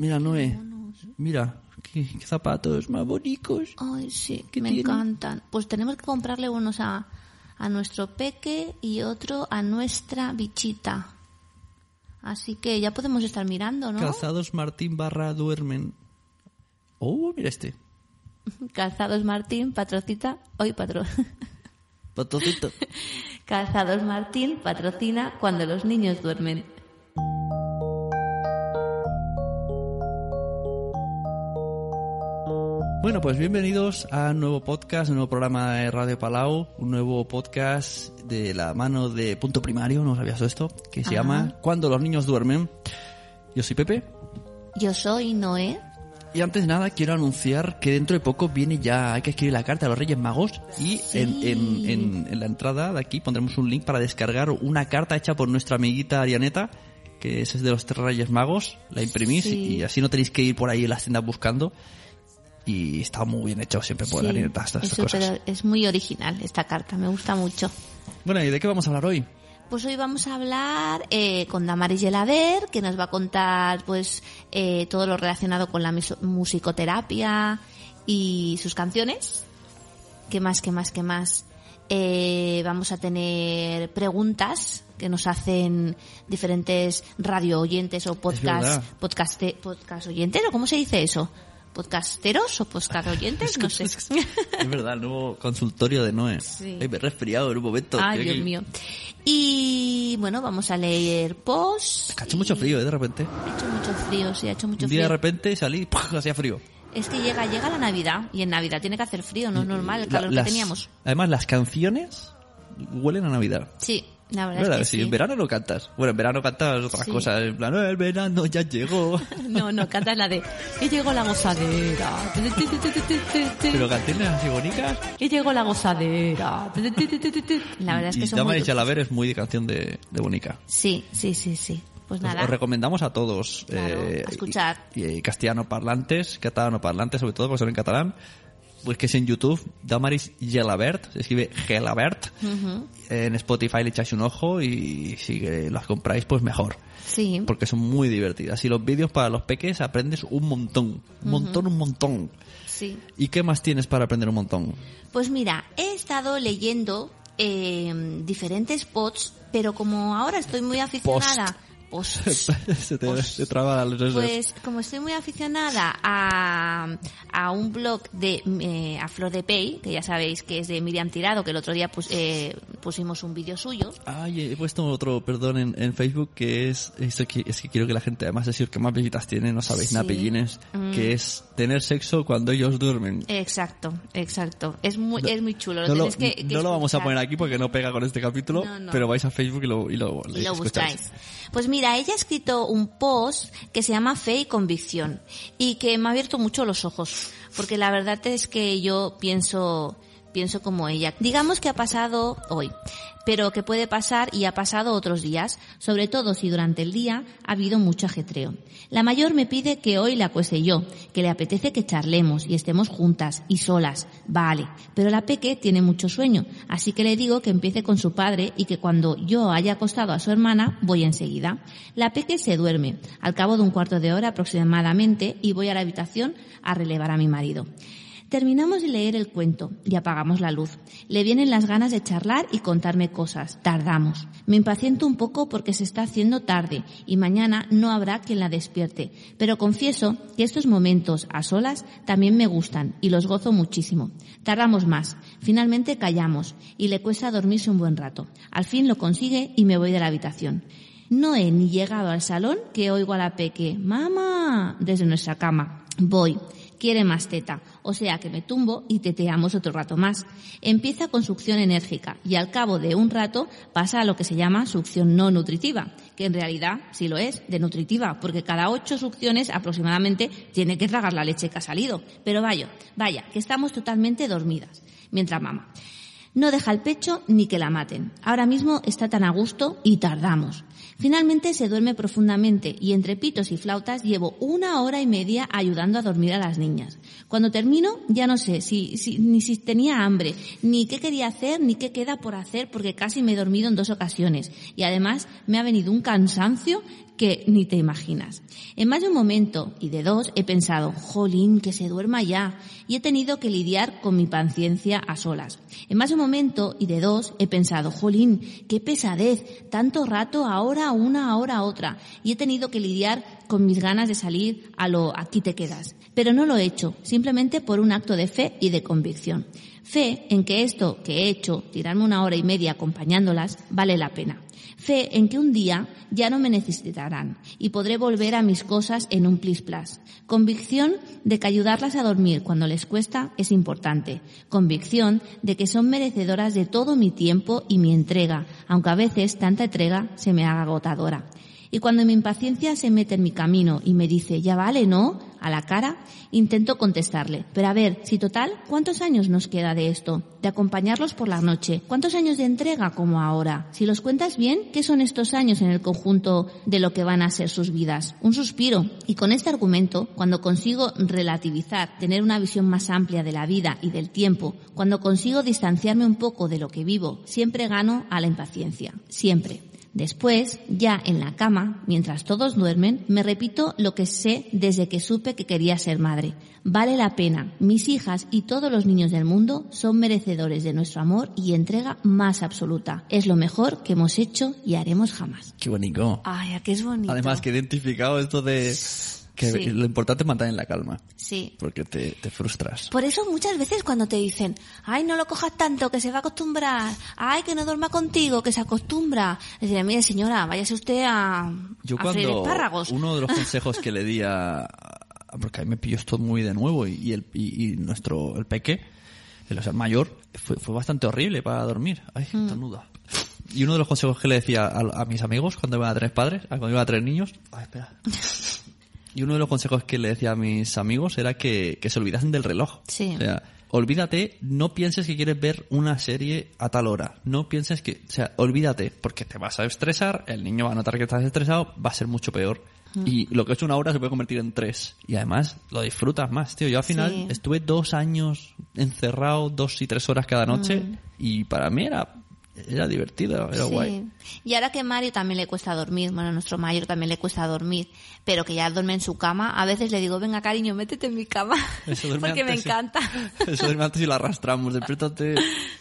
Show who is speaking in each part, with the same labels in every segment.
Speaker 1: Mira, Noé. Mira, qué, qué zapatos más bonitos.
Speaker 2: Ay, sí,
Speaker 1: ¿Qué
Speaker 2: me encantan. Pues tenemos que comprarle unos a, a nuestro peque y otro a nuestra bichita. Así que ya podemos estar mirando, ¿no?
Speaker 1: Calzados Martín barra duermen. Oh, mira este.
Speaker 2: Calzados Martín, patrocita. Hoy patro.
Speaker 1: Patocito.
Speaker 2: Calzados Martín patrocina cuando los niños duermen.
Speaker 1: Bueno, pues bienvenidos a un nuevo podcast, un nuevo programa de Radio Palau, un nuevo podcast de la mano de Punto Primario, no sabías esto, que se
Speaker 2: Ajá.
Speaker 1: llama Cuando los niños duermen. Yo soy Pepe
Speaker 2: Yo soy Noé.
Speaker 1: y antes de nada quiero anunciar que dentro de poco viene ya, hay que escribir la carta a los Reyes Magos y
Speaker 2: Sí.
Speaker 1: en, en- en- en la entrada de aquí pondremos un link para descargar una carta hecha por nuestra amiguita Arianeta, que es de los tres Reyes Magos, la imprimís
Speaker 2: Sí.
Speaker 1: y así no tenéis que ir por ahí en las tiendas buscando. Y está muy bien hecho siempre por
Speaker 2: Sí,
Speaker 1: Arianeta estas
Speaker 2: es,
Speaker 1: cosas.
Speaker 2: es muy original esta carta, me gusta mucho.
Speaker 1: Bueno, ¿y de qué vamos a hablar hoy?
Speaker 2: Pues hoy vamos a hablar eh, con Damaris Gelader, que nos va a contar pues eh, todo lo relacionado con la musicoterapia y sus canciones. ¿Qué más, qué más, qué más? Eh, vamos a tener preguntas que nos hacen diferentes radio oyentes o podcast,
Speaker 1: verdad.
Speaker 2: podcaste- podcast oyentes, o cómo se dice eso? ¿Podcasteros o podcast oyentes? No sé.
Speaker 1: Es verdad, el nuevo consultorio de Noé.
Speaker 2: Sí.
Speaker 1: Ay, me he resfriado en un momento.
Speaker 2: Ay, Dios mío. Y bueno, vamos a leer post.
Speaker 1: Ha hecho mucho frío, ¿eh? De repente.
Speaker 2: Ha hecho mucho frío, sí, ha hecho mucho
Speaker 1: Un día
Speaker 2: frío.
Speaker 1: de repente salí, ¡puf! hacía frío.
Speaker 2: Es que llega, llega la Navidad y en Navidad tiene que hacer frío, no es normal el
Speaker 1: La-
Speaker 2: calor
Speaker 1: las-
Speaker 2: que teníamos.
Speaker 1: Además, las canciones huelen a Navidad.
Speaker 2: Sí, la verdad
Speaker 1: ¿Verdad?
Speaker 2: es que sí.
Speaker 1: en verano no cantas. Bueno, en verano cantas otras
Speaker 2: Sí.
Speaker 1: cosas. En plan, "Eh, el verano ya llegó.
Speaker 2: No, no, cantas la de que llegó la gozadera.
Speaker 1: Pero canciones así bonitas.
Speaker 2: Que llegó la gozadera. La verdad es que
Speaker 1: y
Speaker 2: son
Speaker 1: Dama
Speaker 2: muy
Speaker 1: y Chalaver es muy de canción de, de Bonica.
Speaker 2: Sí, sí, sí, sí. Pues nada.
Speaker 1: Os recomendamos a todos.
Speaker 2: Claro,
Speaker 1: eh,
Speaker 2: a escuchar.
Speaker 1: Y, y castellano parlantes, catalano parlantes, sobre todo, porque son en catalán. Pues que es en YouTube, Damaris Gelabert, se escribe Gelabert. En Spotify le echáis un ojo y si las compráis, pues mejor.
Speaker 2: Sí.
Speaker 1: Porque son muy divertidas. Y los vídeos para los peques aprendes un montón. Un montón, un montón.
Speaker 2: Sí.
Speaker 1: ¿Y qué más tienes para aprender un montón?
Speaker 2: Pues mira, he estado leyendo eh, diferentes posts, pero como ahora estoy muy aficionada... Posts.
Speaker 1: se te,
Speaker 2: Posts.
Speaker 1: te traba los.
Speaker 2: Pues como estoy muy aficionada a, a un blog de eh, a Flor de Pey, que ya sabéis que es de Miriam Tirado, que el otro día pus- eh, pusimos un vídeo suyo.
Speaker 1: Ay, he puesto otro, perdón, en, en Facebook que es, esto que, es que quiero que la gente, además es el que más visitas tiene, no sabéis,
Speaker 2: Sí.
Speaker 1: napellines,
Speaker 2: Mm.
Speaker 1: que es tener sexo cuando ellos duermen.
Speaker 2: Exacto, exacto. Es muy, es muy chulo. Lo
Speaker 1: no lo,
Speaker 2: que, que
Speaker 1: no lo vamos a poner aquí porque no pega con este capítulo,
Speaker 2: No, no.
Speaker 1: pero vais a Facebook y lo, y lo,
Speaker 2: y lo buscáis. Pues mira, ella ha escrito un post que se llama Fe y Convicción y que me ha abierto mucho los ojos, porque la verdad es que yo pienso pienso como ella. Digamos que ha pasado hoy, pero que puede pasar y ha pasado otros días, sobre todo si durante el día ha habido mucho ajetreo. La mayor me pide que hoy la acueste yo, que le apetece que charlemos y estemos juntas y solas. Vale, pero la peque tiene mucho sueño, así que le digo que empiece con su padre y que cuando yo haya acostado a su hermana voy enseguida. La peque se duerme, al cabo de un cuarto de hora aproximadamente, y voy a la habitación a relevar a mi marido. Terminamos de leer el cuento y apagamos la luz. Le vienen las ganas de charlar y contarme cosas. Tardamos. Me impaciento un poco porque se está haciendo tarde y mañana no habrá quien la despierte. Pero confieso que estos momentos a solas también me gustan y los gozo muchísimo. Tardamos más. Finalmente callamos y le cuesta dormirse un buen rato. Al fin lo consigue y me voy de la habitación. No he ni llegado al salón que oigo a la peque, mamá, desde nuestra cama. Voy. Quiere más teta, o sea que me tumbo y teteamos otro rato más. Empieza con succión enérgica y al cabo de un rato pasa a lo que se llama succión no nutritiva, que en realidad sí lo es, de nutritiva, porque cada ocho succiones aproximadamente tiene que tragar la leche que ha salido. Pero vaya, vaya, que estamos totalmente dormidas, mientras mama. No deja el pecho ni que la maten. Ahora mismo está tan a gusto y tardamos. Finalmente se duerme profundamente y entre pitos y flautas llevo una hora y media ayudando a dormir a las niñas. Cuando termino ya no sé si, ni si tenía hambre, ni qué quería hacer, ni qué queda por hacer porque casi me he dormido en dos ocasiones y además me ha venido un cansancio que ni te imaginas. En más de un momento y de dos he pensado, jolín, que se duerma ya, y he tenido que lidiar con mi paciencia a solas. En más de un momento y de dos he pensado, jolín, qué pesadez, tanto rato ahora una, ahora otra, y he tenido que lidiar con mis ganas de salir a lo aquí te quedas. Pero no lo he hecho, simplemente por un acto de fe y de convicción. Fe en que esto que he hecho, tirarme una hora y media acompañándolas, vale la pena. Fe en que un día ya no me necesitarán y podré volver a mis cosas en un plis plas. Convicción de que ayudarlas a dormir cuando les cuesta es importante. Convicción de que son merecedoras de todo mi tiempo y mi entrega, aunque a veces tanta entrega se me haga agotadora. Y cuando mi impaciencia se mete en mi camino y me dice, ya vale, ¿no? A la cara, intento contestarle. Pero a ver, si total, ¿cuántos años nos queda de esto? De acompañarlos por la noche. ¿Cuántos años de entrega como ahora? Si los cuentas bien, ¿qué son estos años en el conjunto de lo que van a ser sus vidas? Un suspiro. Y con este argumento, cuando consigo relativizar, tener una visión más amplia de la vida y del tiempo, cuando consigo distanciarme un poco de lo que vivo, siempre gano a la impaciencia. Siempre. Después, ya en la cama, mientras todos duermen, me repito lo que sé desde que supe que quería ser madre. Vale la pena. Mis hijas y todos los niños del mundo son merecedores de nuestro amor y entrega más absoluta. Es lo mejor que hemos hecho y haremos jamás.
Speaker 1: Qué bonito.
Speaker 2: Ay, ¿a qué es bonito.
Speaker 1: Además, que he identificado esto de que
Speaker 2: Sí.
Speaker 1: lo importante es mantener la calma.
Speaker 2: Sí.
Speaker 1: Porque te, te frustras.
Speaker 2: Por eso muchas veces cuando te dicen, ay, no lo cojas tanto, que se va a acostumbrar, ay, que no duerma contigo, que se acostumbra. Decirle, mire señora, váyase usted a,
Speaker 1: Yo
Speaker 2: a
Speaker 1: cuando
Speaker 2: espárragos.
Speaker 1: uno de los consejos que le di a, porque a mí me pilló esto muy de nuevo y, y el y, y nuestro el peque el o sea, mayor fue, fue bastante horrible para dormir ay
Speaker 2: Mm.
Speaker 1: estornuda. y uno de los consejos que le decía a, a mis amigos cuando iban a tener padres cuando iban a tener niños ay espera y uno de los consejos que le decía a mis amigos era que, que se olvidasen del reloj
Speaker 2: Sí.
Speaker 1: o sea olvídate no pienses que quieres ver una serie a tal hora no pienses que o sea olvídate porque te vas a estresar el niño va a notar que estás estresado va a ser mucho peor y lo que es una hora se puede convertir en tres. Y además lo disfrutas más, tío. Yo al final
Speaker 2: Sí.
Speaker 1: estuve dos años encerrado, dos y tres horas cada noche. Y para mí era, era divertido, era
Speaker 2: Sí.
Speaker 1: guay.
Speaker 2: Y ahora que Mario también le cuesta dormir, bueno, a nuestro mayor también le cuesta dormir, pero que ya duerme en su cama, a veces le digo, venga cariño, métete en mi cama,
Speaker 1: Eso duerme
Speaker 2: porque me
Speaker 1: antes, sí.
Speaker 2: encanta.
Speaker 1: Eso duerme antes y lo arrastramos. Despiértate.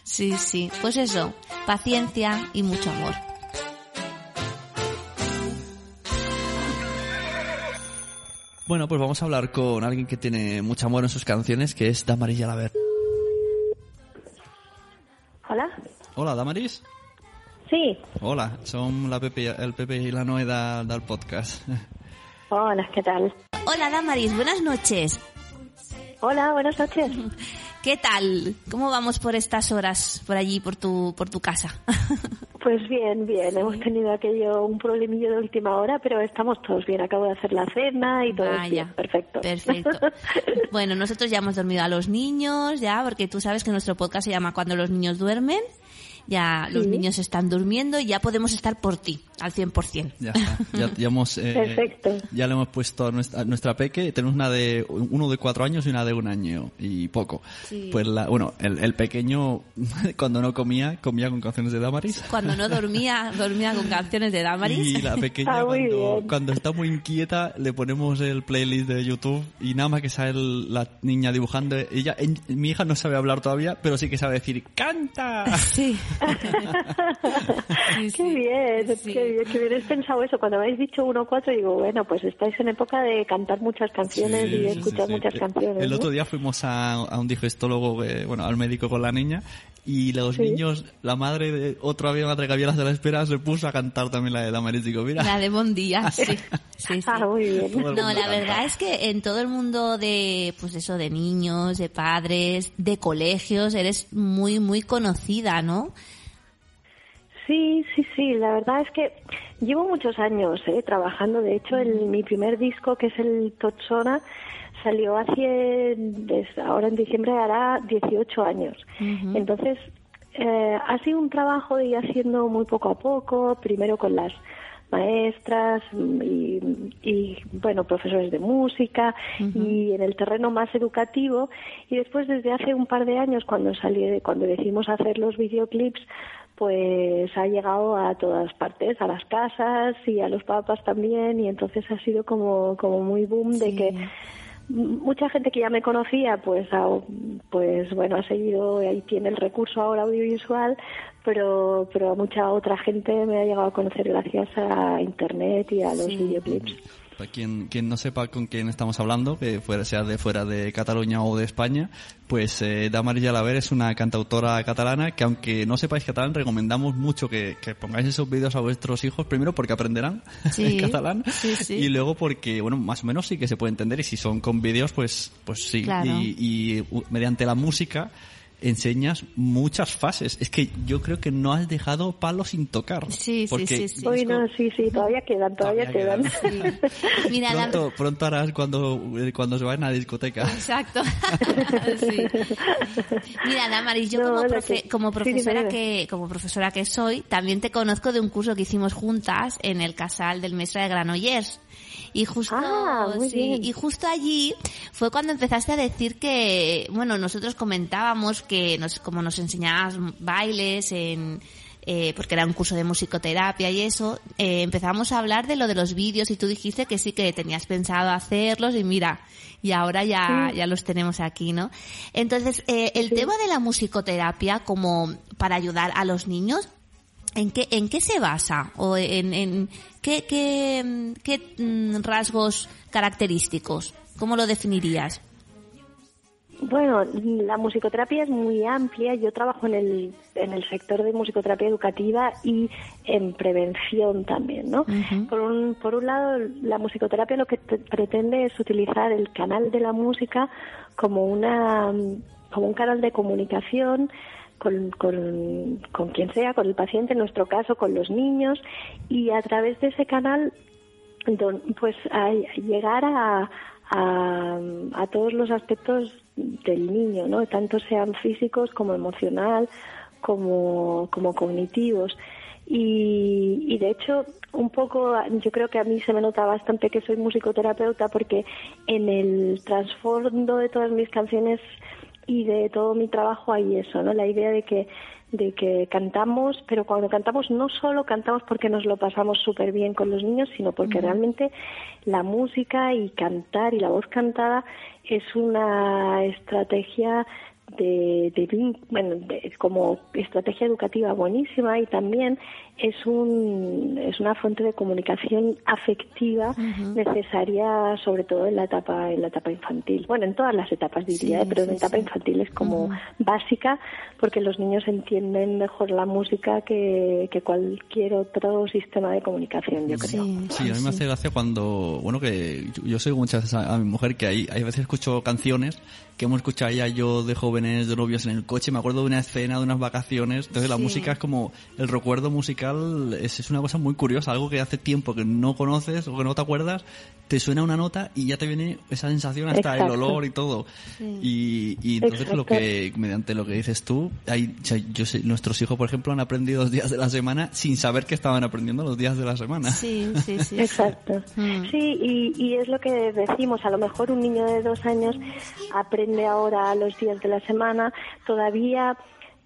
Speaker 2: Sí, sí, pues eso, paciencia y mucho amor.
Speaker 1: Bueno, pues vamos a hablar con alguien que tiene mucho amor en sus canciones, que es Damaris Yalaber.
Speaker 3: Hola.
Speaker 1: Hola, Damaris.
Speaker 3: Sí.
Speaker 1: Hola, son la Pepe, el Pepe y la Noe da- del podcast.
Speaker 3: Hola, ¿qué tal?
Speaker 2: Hola Damaris, buenas noches.
Speaker 3: Hola, buenas noches.
Speaker 2: ¿Qué tal? ¿Cómo vamos por estas horas por allí, por tu, por tu casa?
Speaker 3: Pues bien, bien. Hemos tenido aquello, un problemillo de última hora, pero estamos todos bien. Acabo de hacer la cena y todo es
Speaker 2: Vaya,
Speaker 3: bien. Perfecto.
Speaker 2: Perfecto. Bueno, nosotros ya hemos dormido a los niños, ya, porque tú sabes que nuestro podcast se llama Cuando los niños duermen. Ya los
Speaker 3: Sí.
Speaker 2: niños están durmiendo y ya podemos estar por ti, al 100%.
Speaker 1: Ya está. Ya, ya hemos, eh,
Speaker 3: Perfecto.
Speaker 1: Ya le hemos puesto a nuestra, a nuestra peque. Tenemos una de uno de cuatro años y una de un año y poco.
Speaker 2: Sí.
Speaker 1: Pues la, bueno, el, el pequeño cuando no comía comía con canciones de Damaris.
Speaker 2: Cuando no dormía, dormía con canciones de Damaris.
Speaker 1: Y la pequeña
Speaker 3: Ah,
Speaker 1: cuando, cuando está muy inquieta le ponemos el playlist de YouTube y nada más que sale el- la niña dibujando. Ella, en- mi hija no sabe hablar todavía, pero sí que sabe decir ¡Canta!
Speaker 2: Sí. Sí,
Speaker 3: Qué
Speaker 2: sí.
Speaker 3: bien,
Speaker 2: Sí.
Speaker 3: qué bien, que bien has pensado eso. Cuando habéis dicho uno o cuatro, digo, bueno, pues estáis en época de cantar muchas canciones
Speaker 1: Sí,
Speaker 3: y escuchar
Speaker 1: sí, sí.
Speaker 3: muchas canciones.
Speaker 1: El
Speaker 3: ¿no?
Speaker 1: otro día fuimos a, a un digestólogo, eh, bueno, al médico con la niña, y los
Speaker 3: Sí.
Speaker 1: niños, la madre de otra madre que había las de la espera, se puso a cantar también la de Damaris. Digo, mira,
Speaker 2: La de Bon Día, sí. Sí, sí.
Speaker 3: Ah, muy bien.
Speaker 2: No, la
Speaker 1: canta.
Speaker 2: verdad es que en todo el mundo de, pues eso, de niños, de padres, de colegios, eres muy, muy conocida, ¿no?
Speaker 3: Sí, sí, sí. La verdad es que llevo muchos años eh, trabajando. De hecho, el, mi primer disco, que es el Totsona, salió hace, desde ahora en diciembre hará 18 años. Entonces, eh, ha sido un trabajo de ir haciendo muy poco a poco, primero con las maestras y, y, bueno profesores de música y en el terreno más educativo. Y después desde hace un par de años cuando salí cuando decidimos hacer los videoclips pues ha llegado a todas partes, a las casas y a los papas también, y entonces ha sido como, como muy boom de que mucha gente que ya me conocía, pues, pues bueno, ha seguido, ahí tiene el recurso ahora audiovisual, pero, pero mucha otra gente me ha llegado a conocer gracias a Internet y a los videoclips.
Speaker 1: Para quien, quien no sepa con quién estamos hablando, que fuera, sea de fuera de Cataluña o de España, pues eh, Damaris Jalaver es una cantautora catalana que aunque no sepáis catalán, recomendamos mucho que, pongáis esos vídeos a vuestros hijos, primero porque aprenderán catalán y luego porque, bueno, más o menos sí que se puede entender y si son con vídeos, pues, pues sí. y mediante la música enseñas muchas fases. Es que yo creo que no has dejado palo sin tocar.
Speaker 2: Sí, sí, sí. sí.
Speaker 3: sí, sí, todavía quedan, todavía, quedan.
Speaker 1: Mira, pronto, pronto harás cuando, cuando se vayan a la discoteca.
Speaker 2: Exacto. Mira, Damaris, yo como, como profesora que como profesora que soy, también te conozco de un curso que hicimos juntas en el casal del Mestre de Granollers. Y justo,
Speaker 3: ah,
Speaker 2: y justo allí fue cuando empezaste a decir que, bueno, nosotros comentábamos que nos, como nos enseñabas bailes en, eh, porque era un curso de musicoterapia y eso, eh, empezamos a hablar de lo de los vídeos y tú dijiste que sí que tenías pensado hacerlos y mira, y ahora ya, ya los tenemos aquí, ¿no? Entonces, eh, el tema de la musicoterapia como para ayudar a los niños, ¿En qué, ¿En qué se basa? ¿O en, en qué, qué, qué mm, rasgos característicos? ¿Cómo lo definirías?
Speaker 3: Bueno, la musicoterapia es muy amplia. Yo trabajo en el, en el sector de musicoterapia educativa y en prevención también, ¿no? por, un, por un lado, la musicoterapia lo que pretende es utilizar el canal de la música como, una, como un canal de comunicación con, con, con quien sea, con el paciente, en nuestro caso con los niños, y a través de ese canal, pues a llegar a, a, a, todos los aspectos del niño, ¿no? Tanto sean físicos como emocional, como, como cognitivos. Y, y, de hecho, un poco, yo creo que a mí se me nota bastante que soy musicoterapeuta porque en el trasfondo de todas mis canciones y de todo mi trabajo hay eso, ¿no? La idea de que de que cantamos, pero cuando cantamos no solo cantamos porque nos lo pasamos súper bien con los niños, sino porque realmente la música y cantar y la voz cantada es una estrategia de, de bueno, como estrategia educativa buenísima y también es un es una fuente de comunicación afectiva necesaria sobre todo en la etapa en la etapa infantil. Bueno en todas las etapas diría ¿eh? pero en la etapa infantil es como básica porque los niños entienden mejor la música que, que cualquier otro sistema de comunicación yo creo.
Speaker 1: Sí, a mí me hace gracia cuando bueno que yo soy muchas veces a, mi mujer que hay, hay veces escucho canciones que hemos escuchado ya yo de jóvenes de novios en el coche. Me acuerdo de una escena de unas vacaciones entonces la música es como el recuerdo musical es, es, una cosa muy curiosa, algo que hace tiempo que no conoces o que no te acuerdas, te suena una nota y ya te viene esa sensación hasta el olor y todo. Y, y, entonces lo que, mediante lo que dices tú, hay, yo sé, nuestros hijos, por ejemplo, han aprendido los días de la semana sin saber que estaban aprendiendo los días de la semana.
Speaker 2: Sí, sí, sí.
Speaker 3: Exacto. Mm. Sí, y, y es lo que decimos, a lo mejor un niño de dos años aprende ahora los días de la semana, todavía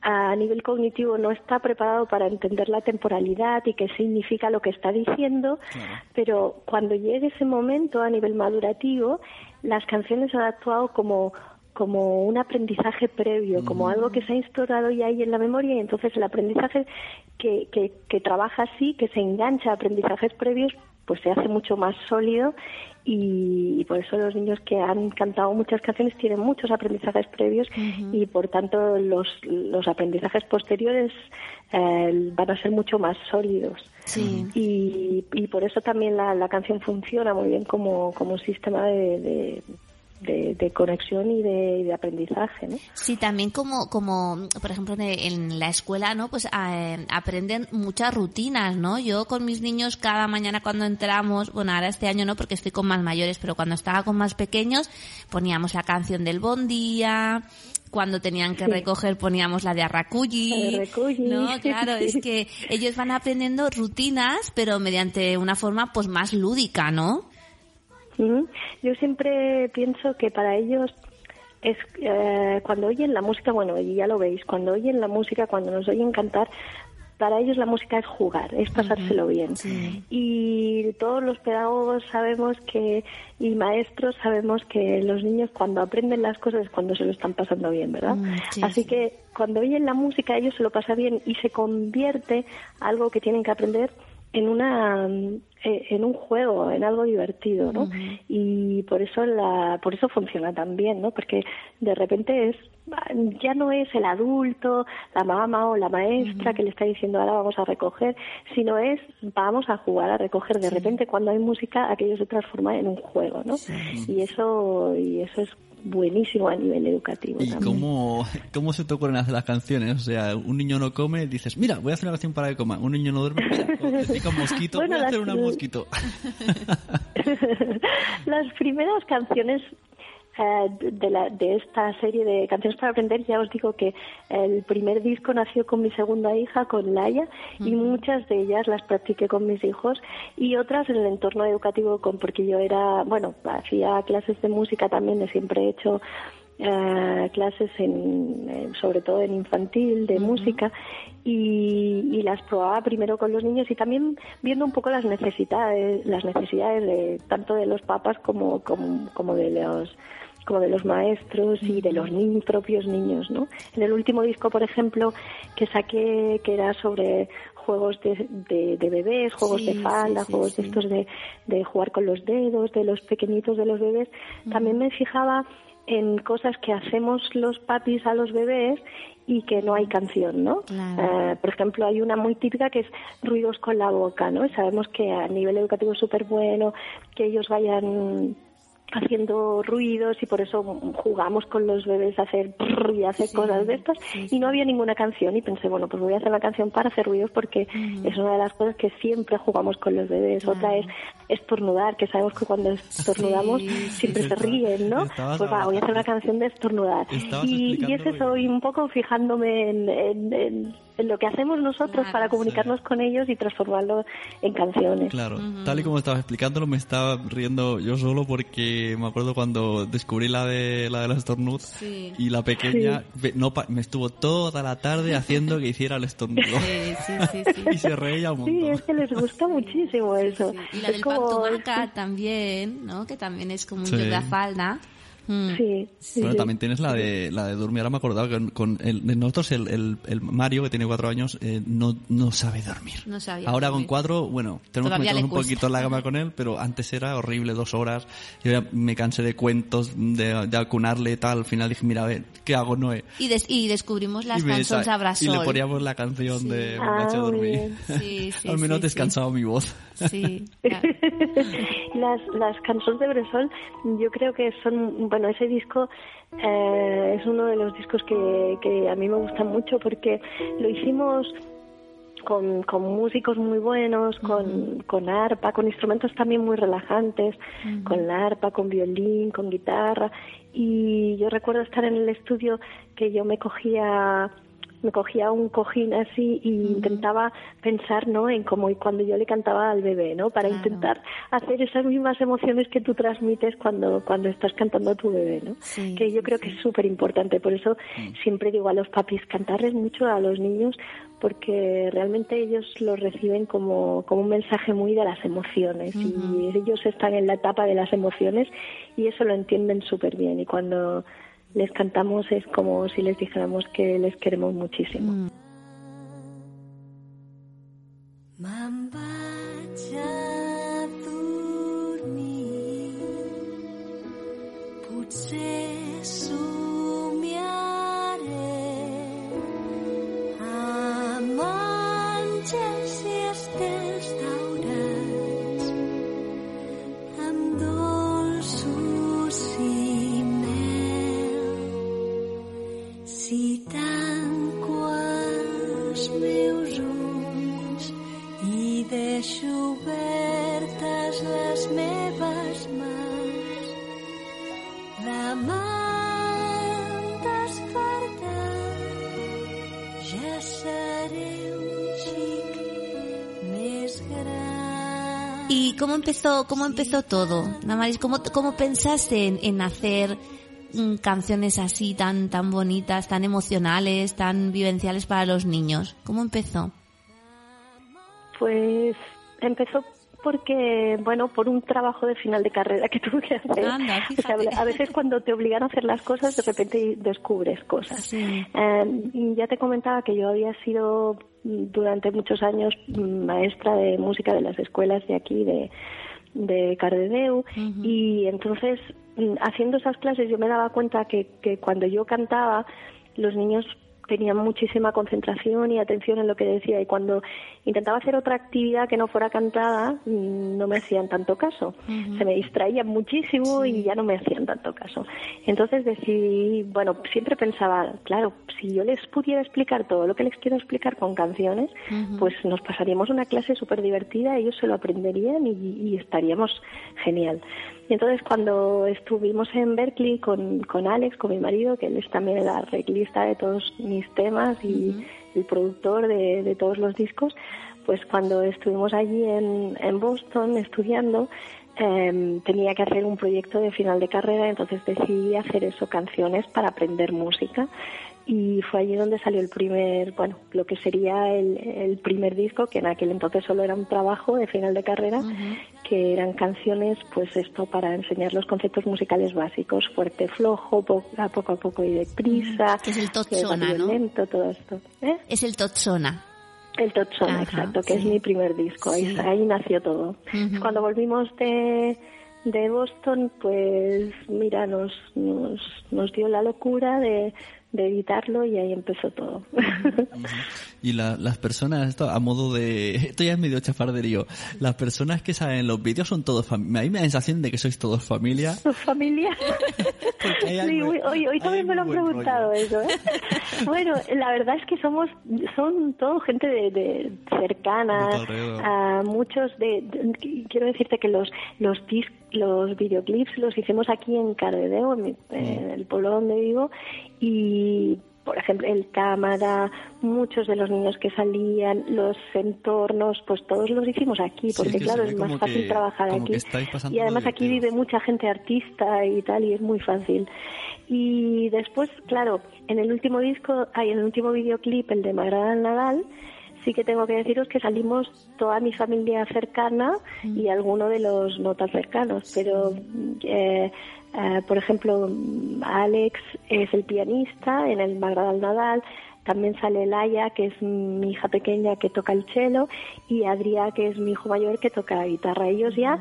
Speaker 3: a nivel cognitivo no está preparado para entender la temporalidad y qué significa lo que está diciendo, pero cuando llegue ese momento a nivel madurativo, las canciones han actuado como como un aprendizaje previo, como algo que se ha instaurado ya ahí en la memoria y entonces el aprendizaje que, que, que trabaja así, que se engancha a aprendizajes previos, pues se hace mucho más sólido y, por eso los niños que han cantado muchas canciones tienen muchos aprendizajes previos y por tanto los, los aprendizajes posteriores eh, van a ser mucho más sólidos. Y, y por eso también la, la canción funciona muy bien como, como un sistema de, de, conexión y de, de, aprendizaje, ¿no?
Speaker 2: Sí, también como, como por ejemplo, en la escuela, ¿no? Pues eh, aprenden muchas rutinas, ¿no? Yo con mis niños cada mañana cuando entramos, bueno, ahora este año no porque estoy con más mayores, pero cuando estaba con más pequeños poníamos la canción del Bon Día, cuando tenían que recoger poníamos la de Arraculli. No, claro, es que ellos van aprendiendo rutinas, pero mediante una forma pues más lúdica, ¿no?
Speaker 3: Yo siempre pienso que para ellos es eh, cuando oyen la música, bueno, y ya lo veis, cuando oyen la música, cuando nos oyen cantar, para ellos la música es jugar, es pasárselo bien. Y todos los pedagogos sabemos que, y maestros sabemos que los niños cuando aprenden las cosas es cuando se lo están pasando bien, ¿verdad? Mm, Así que cuando oyen la música ellos se lo pasan bien y se convierte algo que tienen que aprender en una eh, en un juego, en algo divertido, ¿no? Y por eso la por eso funciona tan bien, ¿no? Porque de repente es ya no es el adulto, la mamá o la maestra que le está diciendo ahora vamos a recoger, sino es vamos a jugar a recoger. De repente cuando hay música aquello se transforma en un juego, ¿no? Y eso y eso es buenísimo a nivel educativo.
Speaker 1: ¿Y Cómo, cómo se te ocurren hacer las canciones? O sea, un niño no come, dices, mira, voy a hacer una canción para que coma. Un niño no duerme, mira, un mosquito, voy a hacer una mosquito.
Speaker 3: las primeras canciones de, la, de esta serie de canciones para aprender, ya os digo que el primer disco nació con mi segunda hija, con Laia, y muchas de ellas las practiqué con mis hijos y otras en el entorno educativo, con porque yo era, bueno, hacía clases de música también, siempre he hecho eh, clases en, sobre todo en infantil de música y, las probaba primero con los niños y también viendo un poco las necesidades las necesidades de tanto de los como, como, como de los como de los maestros y de los niños, propios niños, ¿no? En el último disco, por ejemplo, que saqué, que era sobre juegos de, de, bebés, juegos de falda, juegos de estos de, de, jugar con los dedos, de los pequeñitos de los bebés, también me fijaba en cosas que hacemos los papis a los bebés y que no hay canción, ¿no? Eh, por ejemplo, hay una muy típica que es ruidos con la boca, ¿no? Sabemos que a nivel educativo es súper bueno que ellos vayan haciendo ruidos y por eso jugamos con los bebés a hacer y hacer cosas de estas. y no había ninguna canción y pensé bueno pues voy a hacer la canción para hacer ruidos porque es una de las cosas que siempre jugamos con los bebés. Otra es estornudar que sabemos que cuando estornudamos siempre se ríen no pues voy a hacer una canción de estornudar. y, y, es eso y un poco fijándome en en lo que hacemos nosotros para comunicarnos con ellos y transformarlo en canciones.
Speaker 1: Claro, tal y como estabas explicándolo, me estaba riendo yo solo porque me acuerdo cuando descubrí la de la de la estornud y la pequeña no me estuvo toda la tarde haciendo que hiciera el estornudo. y se reía un montón.
Speaker 3: Sí, es que les gusta muchísimo eso.
Speaker 2: Y la del como... también, ¿no? Que también es como un de falda.
Speaker 3: Mm. Sí,
Speaker 1: Bueno, también tienes la de la de dormir. Ahora me he acordado que con el, de nosotros el, el, Mario, que tiene cuatro años, eh, no, no sabe dormir.
Speaker 2: No
Speaker 1: Ahora con cuatro, bueno, tenemos que meternos un poquito en la cama con él, pero antes era horrible, dos horas. Yo ya me cansé de cuentos, de, de acunarle y tal. Al final dije, mira, a ver, ¿qué hago, Noé?
Speaker 2: Y, y descubrimos las canciones Abrasol.
Speaker 1: Y le poníamos la canción de ah, dormir. Al menos descansaba mi voz.
Speaker 2: Sí.
Speaker 3: las, las canciones de Bresol yo creo que son, bueno, ese disco eh, es uno de los discos que, que a mí me gusta mucho porque lo hicimos con, con músicos muy buenos, con, con arpa, con instrumentos también muy relajantes, con la arpa, con violín, con guitarra. Y yo recuerdo estar en el estudio que yo me cogía me cogía un cojín así y intentaba pensar no en cómo y cuando yo le cantaba al bebé no para intentar hacer esas mismas emociones que tú transmites cuando cuando estás cantando a tu bebé no que yo creo que es súper importante por eso mm. siempre digo a los papis cantarles mucho a los niños porque realmente ellos lo reciben como, como un mensaje muy de las emociones. Y ellos están en la etapa de las emociones y eso lo entienden súper bien y cuando les cantamos es como si les dijéramos que les queremos muchísimo. Mm.
Speaker 2: Cómo empezó, cómo empezó todo? Namaris, ¿cómo, cómo pensaste en, en hacer mm, canciones así tan, tan bonitas, tan emocionales, tan vivenciales para los niños? ¿Cómo empezó?
Speaker 3: Pues empezó porque, bueno, por un trabajo de final de carrera que tuve que hacer. o sea, a veces cuando te obligan a hacer las cosas, de repente descubres cosas. Em, y ya te comentaba que yo había sido durante muchos años maestra de música de las escuelas de aquí, de, de Cardedeu, y entonces haciendo esas clases yo me daba cuenta que, que cuando yo cantaba, los niños tenía muchísima concentración y atención en lo que decía y cuando intentaba hacer otra actividad que no fuera cantada mm, no me hacían tanto caso. Se me distraían muchísimo y ya no me hacían tanto caso. Entonces decidí, bueno, siempre pensaba, claro, si yo les pudiera explicar todo lo que les quiero explicar con canciones, pues nos pasaríamos una clase súper divertida, ellos se lo aprenderían y, y estaríamos genial. Y entonces cuando estuvimos en Berkeley con, con Alex, con mi marido, que él es también el arreglista de todos mis temas y el productor de, de, todos los discos, pues cuando estuvimos allí en, en Boston estudiando, eh, tenía que hacer un proyecto de final de carrera, entonces decidí hacer eso, canciones para aprender música y fue allí donde salió el primer, bueno, lo que sería el, el primer disco, que en aquel entonces solo era un trabajo de final de carrera, que eran canciones, pues esto para enseñar los conceptos musicales básicos, fuerte, flojo, poco a poco a poco y deprisa,
Speaker 2: es el totsona, ¿no?
Speaker 3: lento, todo esto. ¿Eh?
Speaker 2: Es el totsona.
Speaker 3: El Totsona, exacto, que sí. es mi primer disco, sí. ahí nació todo. Cuando volvimos de, de Boston, pues mira, nos, nos, nos dio la locura de, de editarlo y ahí empezó todo.
Speaker 1: y la, las personas, esto a modo de, esto ya es medio chafarderío, las personas que salen en los vídeos son todos familia, a mí me da la sensación de que sois todos familia.
Speaker 3: ¿Familia? sí, hoy, hoy, hoy también me lo han preguntado rollo. eso, ¿eh? bueno, la verdad es que somos, son todo gente de, de cercana, a muchos de, de, quiero decirte que los, los discos los videoclips los hicimos aquí en Cardedeu, en, mi, en, el pueblo donde vivo, y por ejemplo el cámara, muchos de los niños que salían, los entornos, pues todos los hicimos aquí, porque sí, es claro, es más fácil
Speaker 1: que,
Speaker 3: trabajar aquí. Y además aquí vive mucha gente artista y tal, y es muy fácil. Y después, claro, en el último disco, hay en el último videoclip, el de Magrada Nadal, sí que tengo que deciros que salimos toda mi familia cercana y alguno de los no tan cercanos, pero eh, eh, por ejemplo Alex es el pianista en el Magradal Nadal, también sale Laia, que es mi hija pequeña que toca el cello, y Adrià, que es mi hijo mayor que toca la guitarra. Ellos ya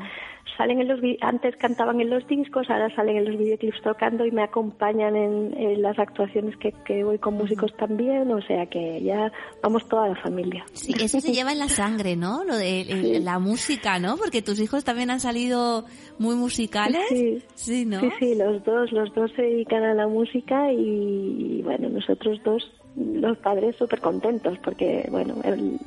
Speaker 3: salen en los antes cantaban en los discos, ahora salen en los videoclips tocando y me acompañan en, en las actuaciones que, que, voy con músicos también, o sea que ya vamos toda la familia.
Speaker 2: Sí, eso se lleva en la sangre, ¿no? Lo de sí. la música, ¿no? Porque tus hijos también han salido muy musicales.
Speaker 3: Sí,
Speaker 2: sí, ¿no?
Speaker 3: Sí, sí, los dos, los dos se dedican a la música y, bueno, nosotros dos los padres súper contentos porque, bueno,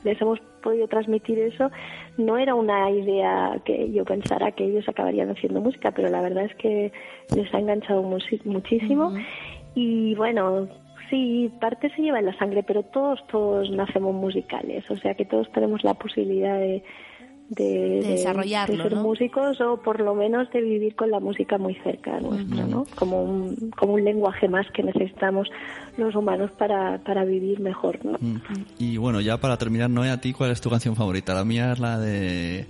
Speaker 3: les hemos podido transmitir eso. No era una idea que yo pensara que ellos acabarían haciendo música, pero la verdad es que les ha enganchado muchísimo. Uh -huh. Y bueno, sí, parte se lleva en la sangre, pero todos, todos nacemos musicales, o sea que todos tenemos la posibilidad de, de,
Speaker 2: de desarrollarlo,
Speaker 3: de, de ser
Speaker 2: ¿no?
Speaker 3: músicos o por lo menos de vivir con la música muy cerca nuestra, uh -huh. ¿no? Como un, como un lenguaje más que necesitamos los humanos para, para vivir mejor, ¿no?
Speaker 1: Mm. Y bueno, ya para terminar, Noé, a ti, ¿cuál es tu canción favorita? La mía es la de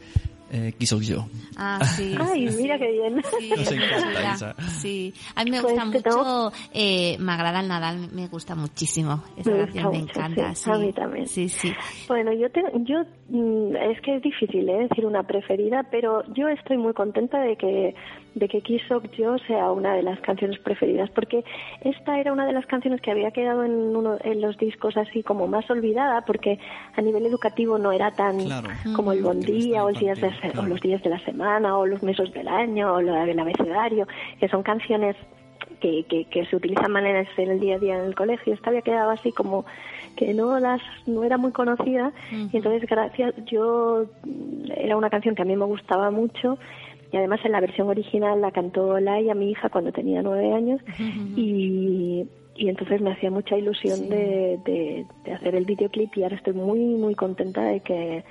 Speaker 1: eh, Quiso yo.
Speaker 2: Ah, sí.
Speaker 3: Ay,
Speaker 2: sí,
Speaker 3: mira
Speaker 2: sí.
Speaker 3: qué bien.
Speaker 2: Sí,
Speaker 1: Nos encanta esa.
Speaker 2: Sí, a mí me pues gusta mucho, no. eh, me agrada el Nadal, me gusta muchísimo. Esa
Speaker 3: me
Speaker 2: canción me
Speaker 3: mucho,
Speaker 2: encanta.
Speaker 3: Sí, A mí también.
Speaker 2: Sí, sí.
Speaker 3: Bueno, yo, te, yo mm, es que es difícil ¿eh? decir una preferida, pero yo estoy muy contenta de que de que Kiss Yo sea una de las canciones preferidas, porque esta era una de las canciones que había quedado en uno en los discos así como más olvidada, porque a nivel educativo no era tan
Speaker 1: claro.
Speaker 3: como el Bon Día o, el días de, claro. o los días de la semana o los meses del año o la, el abecedario, que son canciones que, que, que, se utilizan maneras en el día a día en el colegio. Esta había quedado así como que no las no era muy conocida uh -huh. y entonces gracias yo era una canción que a mí me gustaba mucho y además en la versión original la cantó Laia, mi hija, cuando tenía nueve años. Y, y entonces me hacía mucha ilusión de, de, de hacer el videoclip y ahora estoy muy, muy contenta de que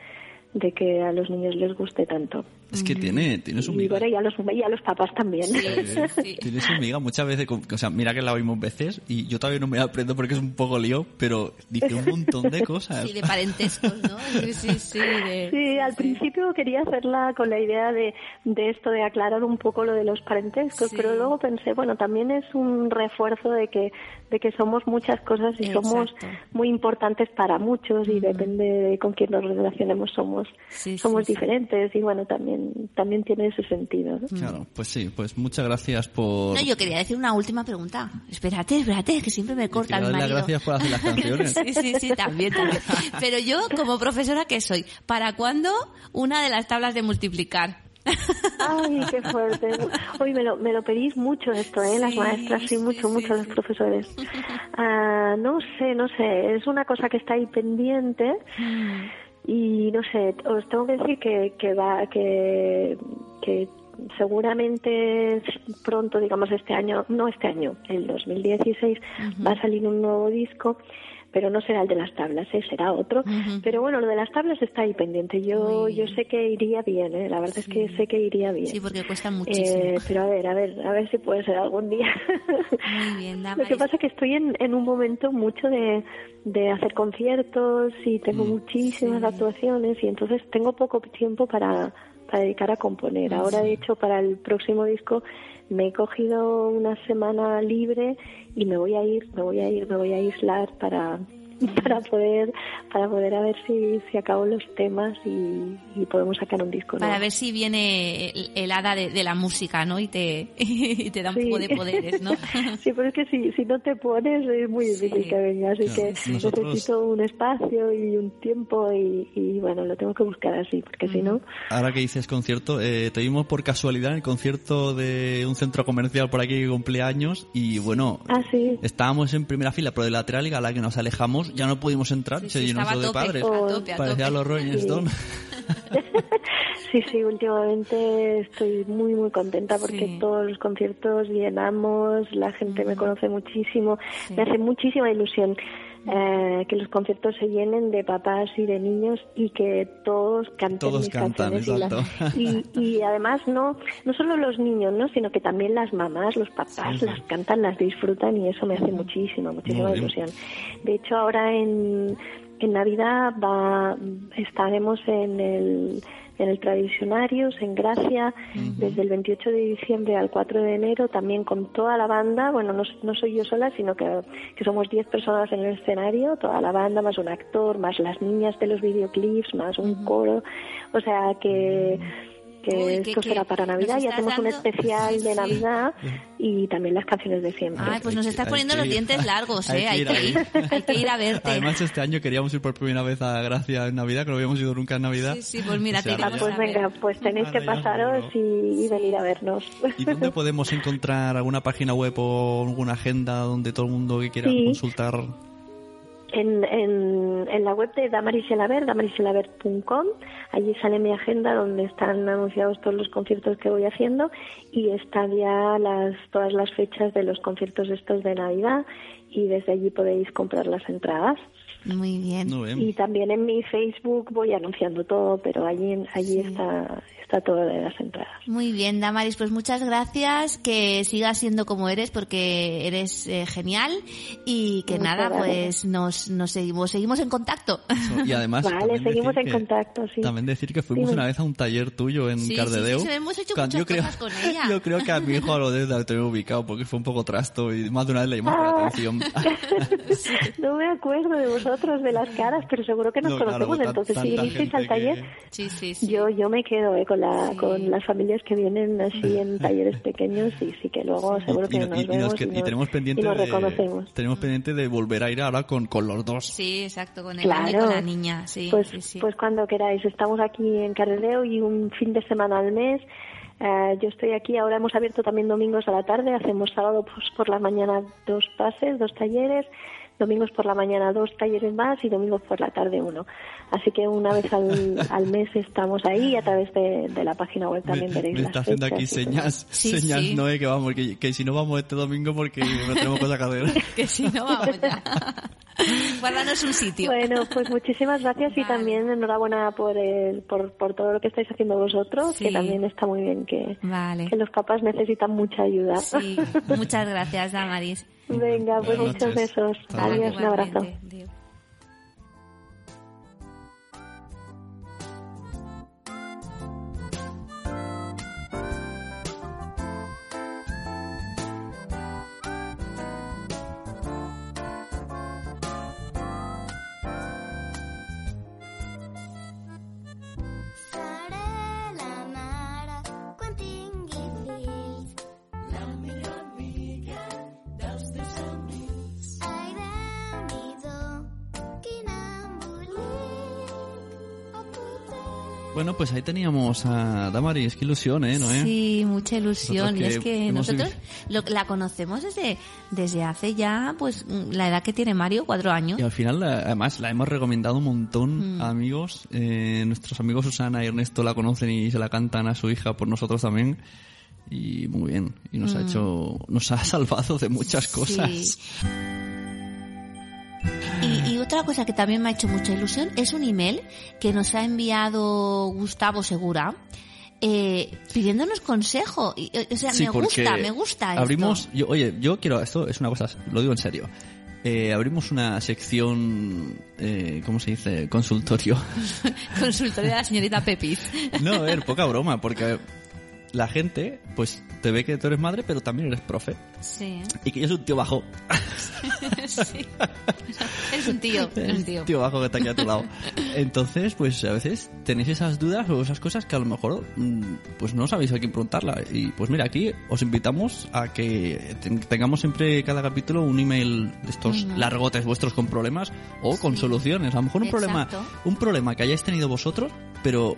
Speaker 3: de que a los niños les guste tanto.
Speaker 1: Es que tiene, tiene su
Speaker 3: Y
Speaker 1: miga.
Speaker 3: bueno, y a los, y a los papás también.
Speaker 1: Tiene su miga muchas veces. O sea, mira que la oímos veces y yo todavía no me aprendo porque es un poco lío, pero dice un montón de cosas.
Speaker 2: Sí, de parentescos, ¿no? Sí, sí, sí. de-
Speaker 3: Sí, al principio quería hacerla con la idea de, de esto, de aclarar un poco lo de los parentescos,
Speaker 2: Sí.
Speaker 3: pero luego pensé, bueno, también es un refuerzo de que, de que somos muchas cosas y somos muy importantes para muchos y depende de con quién nos relacionemos somos,
Speaker 2: Sí,
Speaker 3: somos
Speaker 2: sí, sí.
Speaker 3: diferentes y bueno, también, también tiene ese sentido. ¿no?
Speaker 1: Claro, pues sí, pues muchas gracias por...
Speaker 2: No, yo quería decir una última pregunta. Espérate, espérate, que siempre me corta mi marido.
Speaker 1: gracias por hacer las canciones.
Speaker 2: Sí, sí, sí, también, también. Pero yo, como profesora que soy, ¿para cuándo una de las tablas de multiplicar?
Speaker 3: Ay, qué fuerte. Hoy me lo, me lo pedís mucho esto, ¿eh? Las
Speaker 2: Sí,
Speaker 3: maestras, sí,
Speaker 2: sí,
Speaker 3: mucho,
Speaker 2: sí,
Speaker 3: mucho los profesores. Ah, no sé, no sé. Es una cosa que está ahí pendiente y no sé. Os tengo que decir que, que va, que, que seguramente pronto, digamos este año, no este año, el 2016, va a salir un nuevo disco. Pero no será el de las tablas, ¿eh? será otro. Pero bueno, lo de las tablas está ahí pendiente. Yo, yo sé que iría bien, ¿eh? la verdad es que sé que iría bien.
Speaker 2: Sí, porque cuesta muchísimo.
Speaker 3: Eh, pero a ver, a ver, a ver si puede ser algún día.
Speaker 2: Muy bien,
Speaker 3: Lo que pasa es que estoy en, en un momento mucho de, de hacer conciertos y tengo muchísimas actuaciones y entonces tengo poco tiempo para, para dedicar a componer. Ahora, de hecho, para el próximo disco me he cogido una semana libre y me voy a ir, me voy a ir, me voy a aislar para para poder para poder a ver si, si acabo los temas y, y podemos sacar un disco
Speaker 2: Para
Speaker 3: nuevo.
Speaker 2: ver si viene el, el hada de, de la música, ¿no? Y te, y te da un
Speaker 3: Sí.
Speaker 2: poco de poderes, ¿no?
Speaker 3: Sí, pero es que si, si no te pones es muy difícil
Speaker 2: Sí.
Speaker 3: que venga, así
Speaker 1: Claro,
Speaker 3: que
Speaker 1: nosotros-
Speaker 3: necesito un espacio y un tiempo y, y, bueno, lo tengo que buscar así, porque si no...
Speaker 1: Ahora que dices concierto, eh, te vimos por casualidad en el concierto de un centro comercial por aquí que cumple años y bueno,
Speaker 3: Ah, sí.
Speaker 1: estábamos en primera fila, pero de lateral y a la que nos alejamos ya no pudimos entrar,
Speaker 2: Sí,
Speaker 1: se
Speaker 2: sí,
Speaker 1: llenó todo de padres.
Speaker 2: a tope, a
Speaker 1: Parecía los Rolling. Stones.
Speaker 3: sí, sí, últimamente estoy muy, muy contenta porque
Speaker 2: Sí.
Speaker 3: todos los conciertos llenamos, la gente me conoce muchísimo, me hace muchísima ilusión. Eh, que los conciertos se llenen de papás y de niños y que todos canten
Speaker 1: Todos
Speaker 3: mis
Speaker 1: cantan,
Speaker 3: canciones y, las-
Speaker 1: exacto.
Speaker 3: y, y además no no solo los niños no sino que también las mamás los papás las cantan las disfrutan y eso me hace muchísima muchísima ilusión. De hecho ahora en en Navidad va estaremos en el en el Tradicionarios, en Gracia, desde el 28 de diciembre al 4 de enero, también con toda la banda, bueno, no, no soy yo sola, sino que, que somos 10 personas en el escenario, toda la banda, más un actor, más las niñas de los videoclips, más un coro, o sea que que
Speaker 2: Uy,
Speaker 3: esto
Speaker 2: que
Speaker 3: será para Navidad y hacemos un
Speaker 2: dando-
Speaker 3: especial
Speaker 2: Sí,
Speaker 3: de
Speaker 2: sí.
Speaker 3: Navidad y también las canciones de siempre.
Speaker 2: Ay, pues nos
Speaker 1: Hay
Speaker 2: estás poniendo
Speaker 1: hay
Speaker 2: los
Speaker 1: ir.
Speaker 2: dientes largos,
Speaker 1: Hay
Speaker 2: ¿eh?
Speaker 1: que
Speaker 2: Hay
Speaker 1: ir
Speaker 2: ir, hay que ir a verte.
Speaker 1: Además, este año queríamos ir por primera vez a Gracia en Navidad, que no habíamos ido nunca en Navidad.
Speaker 2: Sí, sí, pues mira,
Speaker 1: O sea,
Speaker 3: Ah, pues venga, pues tenéis que
Speaker 1: Ahora
Speaker 3: pasaros y, y venir a vernos.
Speaker 1: ¿Y dónde podemos encontrar alguna página web o alguna agenda donde todo el mundo que quiera
Speaker 3: Sí.
Speaker 1: consultar?
Speaker 3: En, en, la web de Damaris Elaber, damariselaber.com, allí sale mi agenda donde están anunciados todos los conciertos que voy haciendo y están ya las, todas las fechas de los conciertos estos de Navidad y desde allí podéis comprar las entradas.
Speaker 2: Muy bien.
Speaker 3: Y también en mi Facebook voy anunciando todo, pero allí, allí está, está todo de las entradas.
Speaker 2: Muy bien, Damaris, pues muchas gracias, que sigas siendo como eres porque eres eh, genial y que
Speaker 3: Muchas
Speaker 2: nada,
Speaker 3: gracias.
Speaker 2: pues nos, nos seguimos, seguimos en contacto.
Speaker 1: Y además,
Speaker 3: Vale,
Speaker 1: también
Speaker 3: seguimos
Speaker 1: decir
Speaker 3: en
Speaker 1: que-
Speaker 3: contacto, sí.
Speaker 1: También decir que fuimos una vez a un taller tuyo en
Speaker 2: Sí, sí,
Speaker 1: Cardedeu.
Speaker 2: sí, sí, hemos hecho muchas
Speaker 1: yo creo,
Speaker 2: cosas con ella.
Speaker 1: Yo creo que a mi hijo a lo de lo tengo ubicado porque fue un poco trasto y más de una vez le llamamos la
Speaker 3: Ah.
Speaker 1: atención.
Speaker 3: No me acuerdo de vosotros, de las caras, pero seguro que nos
Speaker 1: No,
Speaker 3: conocemos. Entonces, si vinisteis al taller,
Speaker 1: que-
Speaker 2: Sí, sí, sí.
Speaker 3: yo yo me quedo eh, con, la,
Speaker 2: Sí.
Speaker 3: con las familias que vienen así en talleres pequeños y sí que luego seguro que
Speaker 1: y,
Speaker 3: nos
Speaker 1: y- y
Speaker 3: vemos
Speaker 1: nos
Speaker 3: y,
Speaker 1: que- y
Speaker 3: nos-
Speaker 1: tenemos pendiente
Speaker 3: y nos
Speaker 1: de,
Speaker 3: reconocemos.
Speaker 1: tenemos pendiente de volver a ir ahora con, con los dos.
Speaker 2: Sí, exacto, con el
Speaker 3: Claro.
Speaker 2: niño y con la niña, sí,
Speaker 3: pues,
Speaker 2: sí, sí.
Speaker 3: pues cuando queráis. Estamos aquí en Cardedeu y un fin de semana al mes. Eh, yo estoy aquí, ahora hemos abierto también domingos a la tarde, hacemos sábado pues, por la mañana dos pases, dos talleres, domingos por la mañana dos talleres más y domingos por la tarde uno. Así que una vez al, al mes estamos ahí y a través de, de la página web también
Speaker 1: me,
Speaker 3: veréis
Speaker 1: me
Speaker 3: las
Speaker 1: está haciendo
Speaker 3: fechas
Speaker 1: aquí señas,
Speaker 2: Sí,
Speaker 1: señas
Speaker 2: sí.
Speaker 1: Noé, que vamos, que, que si no vamos este domingo porque no tenemos cosas que hacer.
Speaker 2: Que si no, vamos ya. Guárdanos un sitio.
Speaker 3: Bueno, pues muchísimas gracias y también enhorabuena por, el, por, por todo lo que estáis haciendo vosotros,
Speaker 2: Sí.
Speaker 3: que también está muy bien que,
Speaker 2: Vale.
Speaker 3: que los papás necesitan mucha ayuda.
Speaker 2: Sí, muchas gracias, Damaris.
Speaker 3: Venga, pues muchos besos. Adiós, un abrazo.
Speaker 1: Bueno, pues ahí teníamos a Damaris, qué ilusión, ¿eh? Noé?
Speaker 2: Sí, mucha ilusión. Y es que nosotros lo- la conocemos desde, desde hace ya, pues, la edad que tiene Mario, cuatro años.
Speaker 1: Y al final, la- además, la hemos recomendado un
Speaker 2: Mm.
Speaker 1: montón a amigos. Eh, nuestros amigos Susana y Ernesto la conocen y se la cantan a su hija por nosotros también. Y muy bien. Y nos ha hecho, nos ha salvado de muchas cosas.
Speaker 2: Mm. Sí. Cosa que también me ha hecho mucha ilusión es un email que nos ha enviado Gustavo Segura eh, pidiéndonos consejo. Y, o sea,
Speaker 1: Sí,
Speaker 2: me gusta, me gusta esto.
Speaker 1: Abrimos, yo, oye, yo quiero, esto es una cosa, lo digo en serio. Eh, abrimos una sección, eh, ¿cómo se dice? Consultorio.
Speaker 2: Consultorio de la señorita Pepiz.
Speaker 1: No, a ver, poca broma, porque la gente, pues, te ve que tú eres madre, pero también eres profe.
Speaker 2: Sí.
Speaker 1: Y que yo soy un tío bajo.
Speaker 2: sí. Eres un tío, eres un tío.
Speaker 1: tío bajo que está aquí a tu lado. Entonces, pues a veces tenéis esas dudas o esas cosas que a lo mejor mm, pues no sabéis a quién preguntarla. Y pues mira, aquí os invitamos a que ten- tengamos siempre cada capítulo un email de estos
Speaker 2: Ujú.
Speaker 1: largotes vuestros con problemas o con soluciones. A lo mejor un problema,
Speaker 2: Exacto.
Speaker 1: un problema que hayáis tenido vosotros, pero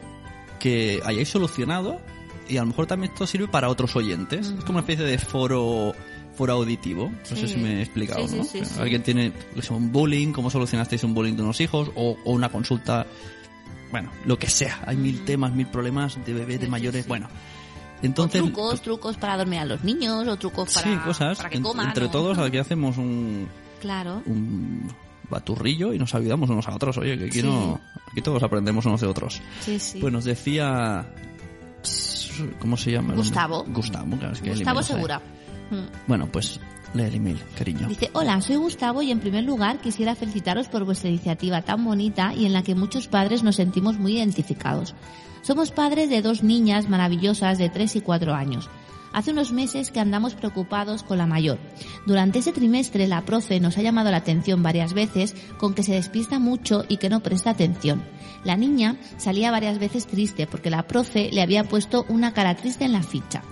Speaker 1: que hayáis solucionado y a lo mejor también esto sirve para otros oyentes. Es como una especie de foro foro auditivo. No sé
Speaker 2: Sí.
Speaker 1: si me he explicado,
Speaker 2: Sí,
Speaker 1: ¿no?
Speaker 2: sí.
Speaker 1: Alguien tiene un bullying, cómo solucionasteis un bullying de unos hijos o, o una consulta, bueno, lo que sea. Hay mil temas, mil problemas de bebés, de mayores,
Speaker 2: sí.
Speaker 1: bueno.
Speaker 2: O
Speaker 1: Entonces,
Speaker 2: trucos, trucos para dormir a los niños, o trucos para,
Speaker 1: sí, cosas.
Speaker 2: para que coman.
Speaker 1: entre
Speaker 2: o-
Speaker 1: todos aquí hacemos un,
Speaker 2: Claro.
Speaker 1: un baturrillo y nos ayudamos unos a otros. Oye, que aquí
Speaker 2: Sí.
Speaker 1: no, aquí todos aprendemos unos de otros.
Speaker 2: Sí, sí.
Speaker 1: Pues nos decía, ¿cómo se llama?
Speaker 2: Gustavo.
Speaker 1: Gustavo, claro, es que
Speaker 2: Gustavo. Segura. Mm.
Speaker 1: Bueno, pues lee el email, cariño.
Speaker 2: Dice, hola, soy Gustavo y en primer lugar quisiera felicitaros por vuestra iniciativa tan bonita y en la que muchos padres nos sentimos muy identificados. Somos padres de dos niñas maravillosas de 3 y 4 años. Hace unos meses que andamos preocupados con la mayor. Durante ese trimestre la profe nos ha llamado la atención varias veces con que se despista mucho y que no presta atención. La niña salía varias veces triste porque la profe le había puesto una cara triste en la ficha.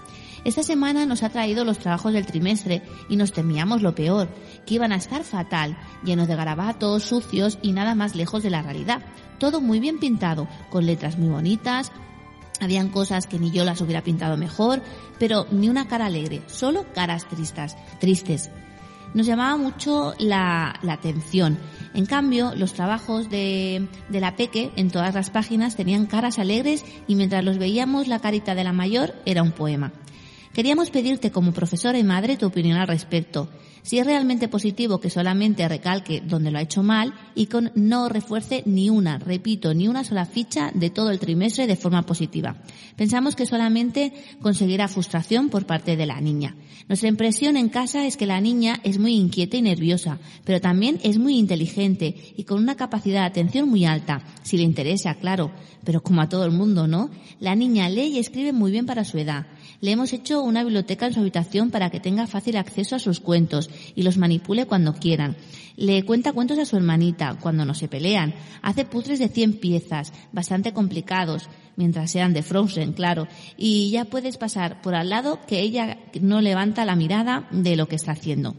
Speaker 2: Esta semana nos ha traído los trabajos del trimestre y nos temíamos lo peor, que iban a estar fatal, llenos de garabatos, sucios y nada más lejos de la realidad. Todo muy bien pintado, con letras muy bonitas, habían cosas que ni yo las hubiera pintado mejor, pero ni una cara alegre, solo caras tristes, tristes. Nos llamaba mucho la, la atención. En cambio, los trabajos de, de la Peque en todas las páginas tenían caras alegres y mientras los veíamos la carita de la mayor era un poema. Queríamos pedirte como profesora y madre tu opinión al respecto. Si es realmente positivo que solamente recalque donde lo ha hecho mal y con no refuerce ni una, repito, ni una sola ficha de todo el trimestre de forma positiva. Pensamos que solamente conseguirá frustración por parte de la niña. Nuestra impresión en casa es que la niña es muy inquieta y nerviosa, pero también es muy inteligente y con una capacidad de atención muy alta, si le interesa, claro, pero como a todo el mundo, ¿no? La niña lee y escribe muy bien para su edad. Le hemos hecho una biblioteca en su habitación para que tenga fácil acceso a sus cuentos y los manipule cuando quieran. Le cuenta cuentos a su hermanita cuando no se pelean. Hace puzzles de 100 piezas, bastante complicados, mientras sean de Frozen, claro. Y ya puedes pasar por al lado que ella no levanta la mirada de lo que está haciendo.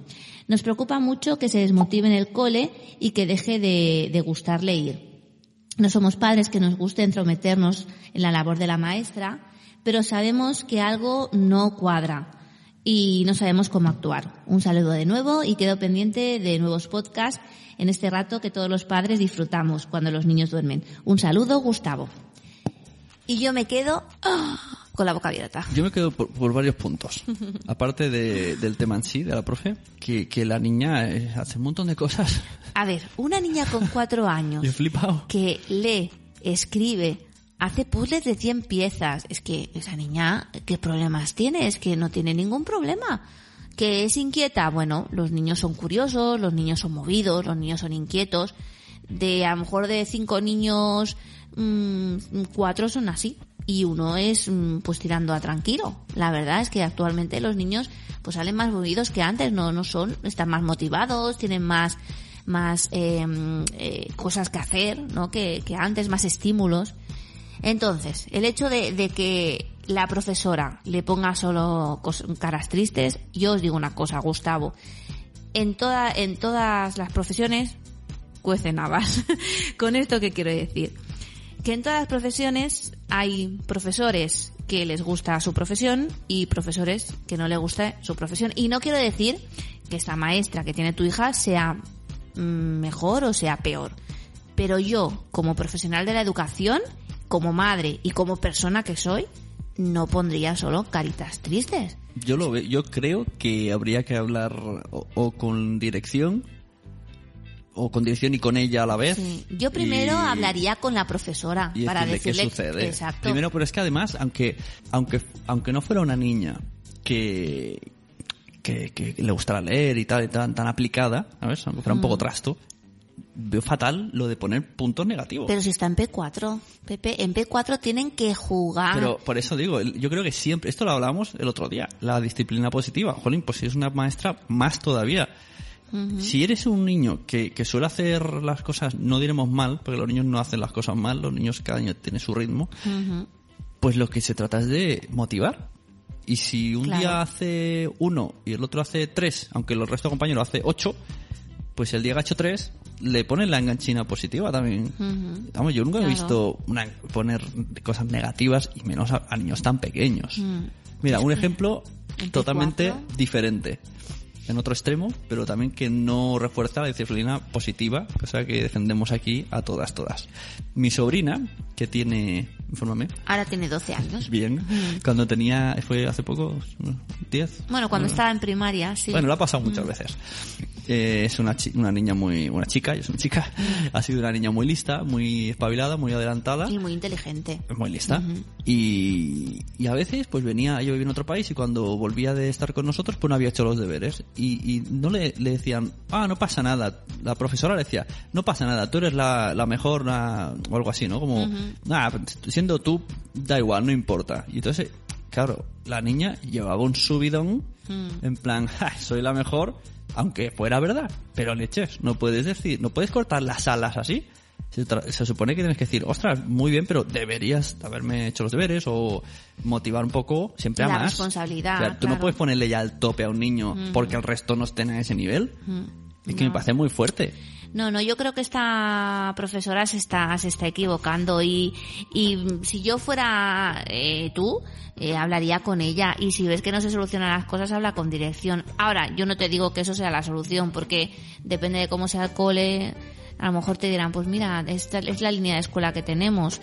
Speaker 2: Nos preocupa mucho que se desmotive en el cole y que deje de, de gustarle ir. No somos padres que nos guste entrometernos en la labor de la maestra, pero sabemos que algo no cuadra. y no sabemos cómo actuar. Un saludo de nuevo y quedo pendiente de nuevos podcasts en este rato que todos los padres disfrutamos cuando los niños duermen. Un saludo, Gustavo. Y yo me quedo ¡ah! con la boca abierta.
Speaker 1: Yo me quedo por, por varios puntos. Aparte de- del tema en sí, de la profe, que, que la niña eh, hace un montón de cosas.
Speaker 2: A ver, una niña con cuatro años
Speaker 1: Yo he flipado.
Speaker 2: que lee, escribe, hace puzzles de 100 piezas. Es que esa niña, ¿qué problemas tiene? Es que no tiene ningún problema. Que es inquieta, bueno, los niños son curiosos, los niños son movidos, los niños son inquietos. De a lo mejor de cinco niños, mm, cuatro son así. Y uno es mm, pues tirando a tranquilo. La verdad es que actualmente los niños pues salen más movidos que antes, no, no son, están más motivados, tienen más, más eh, eh, cosas que hacer, ¿no? Que, que antes, más estímulos. Entonces, el hecho de, que la profesora le ponga solo caras tristes, yo os digo una cosa, Gustavo. En, toda, en todas las profesiones cuecen habas. Con esto que quiero decir. Que en todas las profesiones hay profesores que les gusta su profesión y profesores que no les gusta su profesión. Y no quiero decir que esta maestra que tiene tu hija sea mm, mejor o sea peor. Pero yo, como profesional de la educación, como madre y como persona que soy, no pondría solo caritas tristes.
Speaker 1: Yo lo veo, yo creo que habría que hablar o, o con dirección o con dirección y con ella a la vez.
Speaker 2: Sí. Yo primero
Speaker 1: y-
Speaker 2: hablaría con la profesora
Speaker 1: y
Speaker 2: para
Speaker 1: decirle qué sucede.
Speaker 2: Exacto.
Speaker 1: Primero, pero es que además, aunque, aunque, aunque no fuera una niña que, que, que le gustara leer y tal, y tan, tan aplicada, ¿sabes? Aunque fuera un
Speaker 2: Mm.
Speaker 1: poco trasto, veo fatal lo de poner puntos negativos.
Speaker 2: Pero si está en P4, Pepe, en P4 tienen que jugar.
Speaker 1: Pero por eso digo, yo creo que siempre, esto lo hablamos el otro día, la disciplina positiva. Jolín, pues si es una maestra, más todavía. Si eres un niño que, que suele hacer las cosas, no diremos mal, porque los niños no hacen las cosas mal, los niños cada año tienen su ritmo, pues lo que se trata es de motivar. Y si un
Speaker 2: Claro.
Speaker 1: día hace uno y el otro hace tres, aunque el resto de compañeros hace ocho, pues el día que ha hecho tres, le ponen la enganchina positiva también. Vamos, yo nunca he visto una- poner cosas negativas y menos a, a niños tan pequeños.
Speaker 2: Mm.
Speaker 1: Mira, un ejemplo
Speaker 2: en
Speaker 1: totalmente
Speaker 2: P4.
Speaker 1: diferente. En otro extremo, pero también que no refuerza la disciplina positiva, cosa que defendemos aquí a todas, todas. Mi sobrina, que tiene, infórmame,
Speaker 2: Ahora tiene 12 años.
Speaker 1: bien, cuando tenía, fue hace poco, 10.
Speaker 2: Bueno, cuando estaba en primaria, sí.
Speaker 1: Bueno, lo ha pasado muchas veces. Eh, es una, una niña muy, una chica, es una chica, ha sido una niña muy lista, muy espabilada, muy adelantada.
Speaker 2: Y muy inteligente.
Speaker 1: muy lista. y, y a veces, pues venía, yo vivía en otro país y cuando volvía de estar con nosotros, pues no había hecho los deberes. Y, y no le, le decían, ah, no pasa nada. La profesora le decía, no pasa nada, tú eres la, la mejor, la- o algo así, ¿no? Como, nada, siendo tú, da igual, no importa. Y entonces, claro, la niña llevaba un subidón, en plan, "Ja, soy la mejor, aunque fuera verdad. Pero leches, no puedes decir, no puedes cortar las alas así. Se, supone que tienes que decir, ostras, muy bien, pero deberías haberme hecho los deberes o motivar un poco siempre a
Speaker 2: La
Speaker 1: más.
Speaker 2: responsabilidad,
Speaker 1: O sea, tú no puedes ponerle ya al tope a un niño porque el resto no estén a ese nivel. Es que me parece muy fuerte.
Speaker 2: No, no, yo creo que esta profesora se está, se está equivocando y, y si yo fuera eh, tú, eh, hablaría con ella y si ves que no se solucionan las cosas, habla con dirección. Ahora, yo no te digo que eso sea la solución porque depende de cómo sea el cole, a lo mejor te dirán, pues mira, esta es la línea de escuela que tenemos.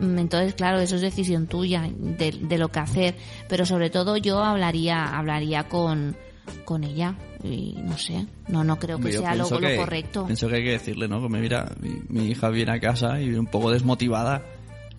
Speaker 2: Mm, Entonces, claro, eso es decisión tuya de, de lo que hacer, pero sobre todo yo hablaría, hablaría con, con ella y no sé, no, no creo que
Speaker 1: Yo
Speaker 2: sea lo,
Speaker 1: que-
Speaker 2: correcto.
Speaker 1: Pienso que hay que decirle, ¿no? Como mira, mi, mi hija viene a casa y un poco desmotivada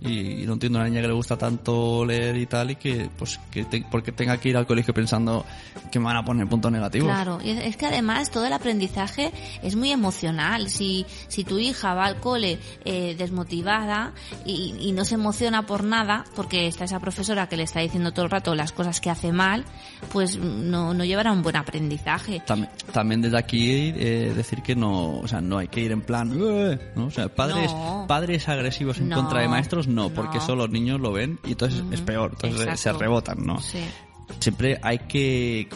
Speaker 1: y, no entiendo a una niña que le gusta tanto leer y tal y que, pues, que te- porque tenga que ir al colegio pensando que me van a poner puntos negativos.
Speaker 2: Claro, y es que además todo el aprendizaje es muy emocional. Si, si tu hija va al cole eh, desmotivada y, y no se emociona por nada, porque está esa profesora que le está diciendo todo el rato las cosas que hace mal, pues no, no llevará un buen aprendizaje.
Speaker 1: También, también desde aquí eh, decir que no, o sea, no hay que ir en plan, ¿no? O sea, padres,
Speaker 2: No.
Speaker 1: padres agresivos en
Speaker 2: No,
Speaker 1: contra de maestros, no, porque eso los niños lo ven y entonces es peor, entonces
Speaker 2: Exacto.
Speaker 1: se rebotan, ¿no?
Speaker 2: Sí.
Speaker 1: Siempre hay que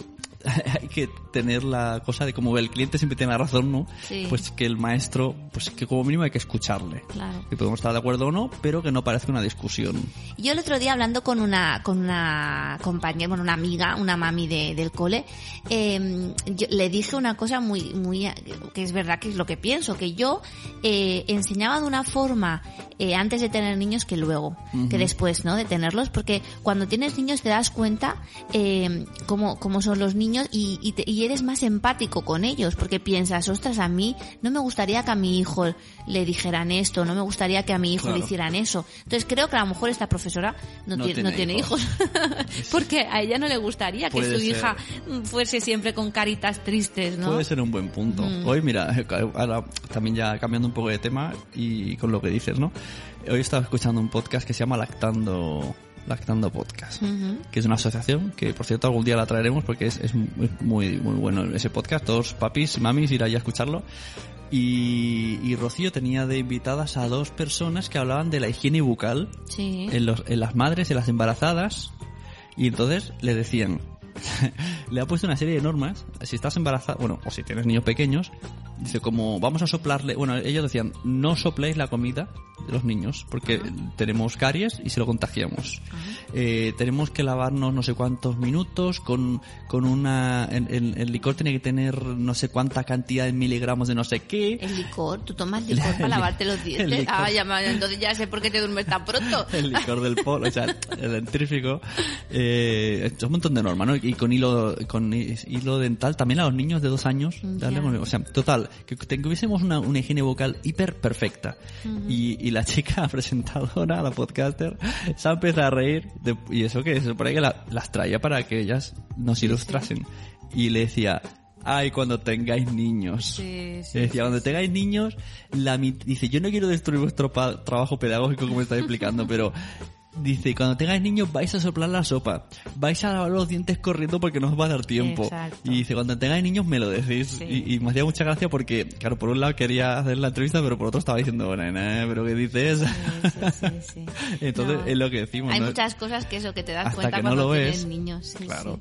Speaker 1: hay que tener la cosa de como el cliente siempre tiene la razón, ¿no?
Speaker 2: Sí.
Speaker 1: Pues que el maestro, pues que como mínimo hay que escucharle.
Speaker 2: Claro.
Speaker 1: Que podemos estar de acuerdo o no, pero que no parezca una discusión.
Speaker 2: Yo el otro día hablando con una con una compañera, bueno, una amiga, una mami de- del cole, eh, yo le dije una cosa muy muy que es verdad que es lo que pienso, que yo eh, enseñaba de una forma eh, antes de tener niños que luego, que después, ¿no? De tenerlos, porque cuando tienes niños te das cuenta eh, cómo, cómo son los niños y, y, te- y eres más empático con ellos, porque piensas, ostras, a mí no me gustaría que a mi hijo le dijeran esto, no me gustaría que a mi hijo
Speaker 1: Claro.
Speaker 2: le hicieran eso. Entonces creo que a lo mejor esta profesora no,
Speaker 1: No
Speaker 2: tiene,
Speaker 1: tiene
Speaker 2: no tiene hijos,
Speaker 1: hijos.
Speaker 2: porque a ella no le gustaría que
Speaker 1: Puede
Speaker 2: su
Speaker 1: ser.
Speaker 2: hija fuese siempre con caritas tristes, ¿no?
Speaker 1: Puede ser un buen punto.
Speaker 2: Mm.
Speaker 1: Hoy, mira, ahora también ya cambiando un poco de tema y con lo que dices, ¿no? Hoy estaba escuchando un podcast que se llama Lactando, Lactando Podcast,
Speaker 2: Ujú.
Speaker 1: que es una asociación que, por cierto, algún día la traeremos porque es, es muy, muy bueno ese podcast. Todos papis, mamis, ir ahí a escucharlo. Y, y Rocío tenía de invitadas a dos personas que hablaban de la higiene bucal
Speaker 2: Sí.
Speaker 1: en, los, en las madres, en las embarazadas, y entonces le decían, le ha puesto una serie de normas, si estás embarazada, bueno, o si tienes niños pequeños, dice como vamos a soplarle, bueno, ellos decían, no sopléis la comida de los niños, porque tenemos caries y se lo contagiamos. Eh, tenemos que lavarnos no sé cuántos minutos con, con una, el, el- el licor tiene que tener no sé cuánta cantidad de miligramos de no sé qué.
Speaker 2: El licor, tú tomas licor
Speaker 1: El
Speaker 2: para lavarte los dientes. Ah, ya, me- entonces ya sé por qué te duermes tan pronto.
Speaker 1: el licor del polo, o sea, el dentífrico, eh, es un montón de normas, ¿no? Y con hilo, con hi- hilo dental también a los niños de dos años, darle
Speaker 2: Ya.
Speaker 1: con- o sea, total, que tuviésemos una, una higiene vocal hiper perfecta. y, y la chica presentadora, la podcaster, se ha empezado a reír, de- y eso que se supone que la- las traía para que ellas nos ilustrasen. Y le decía, ay, cuando tengáis niños.
Speaker 2: Sí, sí,
Speaker 1: Le decía, cuando tengáis niños, la dice, yo no quiero destruir vuestro trabajo pedagógico como estáis explicando, pero dice, cuando tengáis niños vais a soplar la sopa, vais a lavar los dientes corriendo porque no os va a dar tiempo.
Speaker 2: Exacto.
Speaker 1: Y dice, cuando tengáis niños me lo decís.
Speaker 2: Sí.
Speaker 1: Y, y me hacía mucha gracia porque, claro, por un lado quería hacer la entrevista, pero por otro estaba diciendo, nena, pero ¿qué dices?
Speaker 2: Sí, sí.
Speaker 1: Entonces
Speaker 2: No.
Speaker 1: es lo que decimos.
Speaker 2: Hay
Speaker 1: ¿no?
Speaker 2: muchas cosas que eso que te das
Speaker 1: Hasta
Speaker 2: cuenta
Speaker 1: que no
Speaker 2: cuando
Speaker 1: lo
Speaker 2: tienes
Speaker 1: ves,
Speaker 2: niños.
Speaker 1: claro.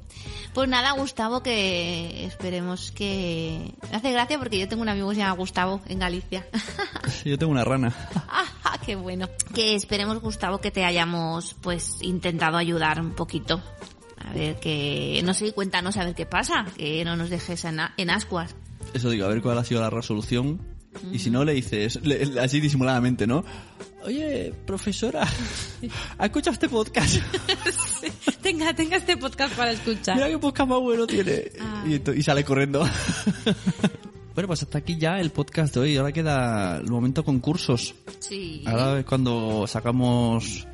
Speaker 2: Pues nada, Gustavo, que esperemos que... Me hace gracia porque yo tengo un amigo que se llama Gustavo en Galicia.
Speaker 1: Yo tengo una rana.
Speaker 2: Ah, ¡Qué bueno! Que esperemos, Gustavo, que te hayamos pues intentado ayudar un poquito. A ver que... No sé, cuéntanos a ver qué pasa. Que no nos dejes en, en ascuas.
Speaker 1: Eso digo, a ver cuál ha sido la resolución. Y si no, le dices, le- le- así disimuladamente, ¿no? Oye, profesora, ¿ha escuchado este podcast?
Speaker 2: tenga, tenga este podcast para escuchar.
Speaker 1: Mira qué podcast más bueno tiene. Y, ento- y sale corriendo. bueno, pues hasta aquí ya el podcast de hoy. Ahora queda el momento concursos.
Speaker 2: Sí.
Speaker 1: Ahora es cuando sacamos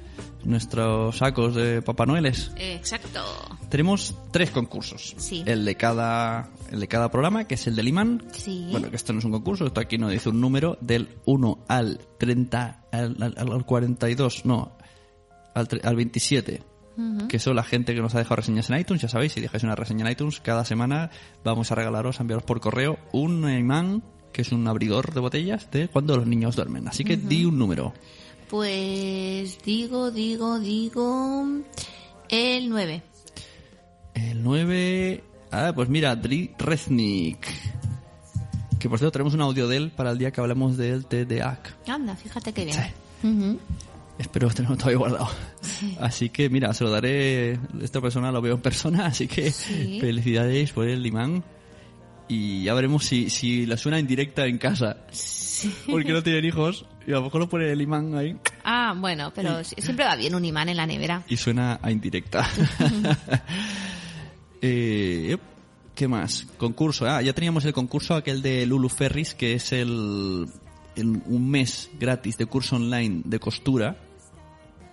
Speaker 1: nuestros sacos de Papá Noeles.
Speaker 2: Exacto.
Speaker 1: Tenemos tres concursos.
Speaker 2: Sí.
Speaker 1: El de cada, el de cada programa, que es el del imán.
Speaker 2: Sí.
Speaker 1: Bueno, que esto no es un concurso, esto aquí no dice un número del 1 al 30, al, al- al 42, no, al, al 27. Que son la gente que nos ha dejado reseñas en iTunes, ya sabéis, si dejáis una reseña en iTunes, cada semana vamos a regalaros, a enviaros por correo un imán, que es un abridor de botellas de cuando los niños duermen. Así que di un número.
Speaker 2: Pues digo, digo, digo... El 9.
Speaker 1: El 9... Ah, pues mira, Dri Reznik. Que por cierto tenemos un audio de él para el día que hablemos del TDAC.
Speaker 2: Anda, fíjate qué bien.
Speaker 1: Sí.
Speaker 2: Ujú.
Speaker 1: Espero tenerlo todavía guardado. Así que mira, se lo daré. Esta persona lo veo en persona, así que
Speaker 2: Sí.
Speaker 1: felicidades por el imán. Y ya veremos si, si la suena en directa en casa. Porque no tienen hijos. Y a lo mejor lo pone el imán ahí
Speaker 2: Ah, bueno, pero si- siempre va bien un imán en la nevera.
Speaker 1: y suena a indirecta. eh. ¿Qué más? Concurso. Ah, ya teníamos el concurso aquel de Lulu Ferris, que es el, el- un mes gratis de curso online de costura.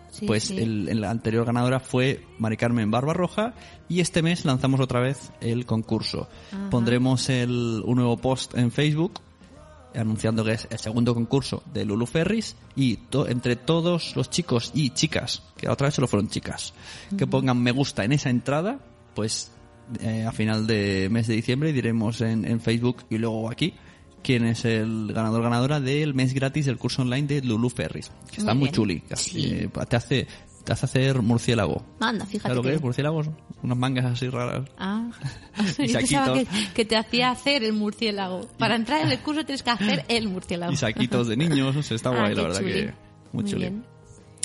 Speaker 2: Sí,
Speaker 1: pues
Speaker 2: sí.
Speaker 1: El, el anterior ganadora fue Mari Carmen Barbarroja y este mes lanzamos otra vez el concurso. Pondremos el, un nuevo post en Facebook anunciando que es el segundo concurso de Lulu Ferris y to- entre todos los chicos y chicas, que la otra vez solo fueron chicas, que pongan me gusta en esa entrada, pues eh, a final de mes de diciembre diremos en, en Facebook y luego aquí quién es el ganador ganadora del mes gratis del curso online de Lulu Ferris, que está
Speaker 2: Muy
Speaker 1: muy, chuli,
Speaker 2: Sí.
Speaker 1: eh, te hace te hace hacer murciélago.
Speaker 2: Anda, fíjate.
Speaker 1: ¿Sabes lo que
Speaker 2: que-
Speaker 1: es murciélagos? Unas mangas así raras.
Speaker 2: Ah,
Speaker 1: Y
Speaker 2: yo pensaba que, que te hacía hacer el murciélago. Para entrar en el curso tienes que hacer el murciélago.
Speaker 1: Y saquitos de niños. o sea, está
Speaker 2: Ah,
Speaker 1: guay, la
Speaker 2: qué
Speaker 1: verdad
Speaker 2: chuli.
Speaker 1: que muy,
Speaker 2: Muy.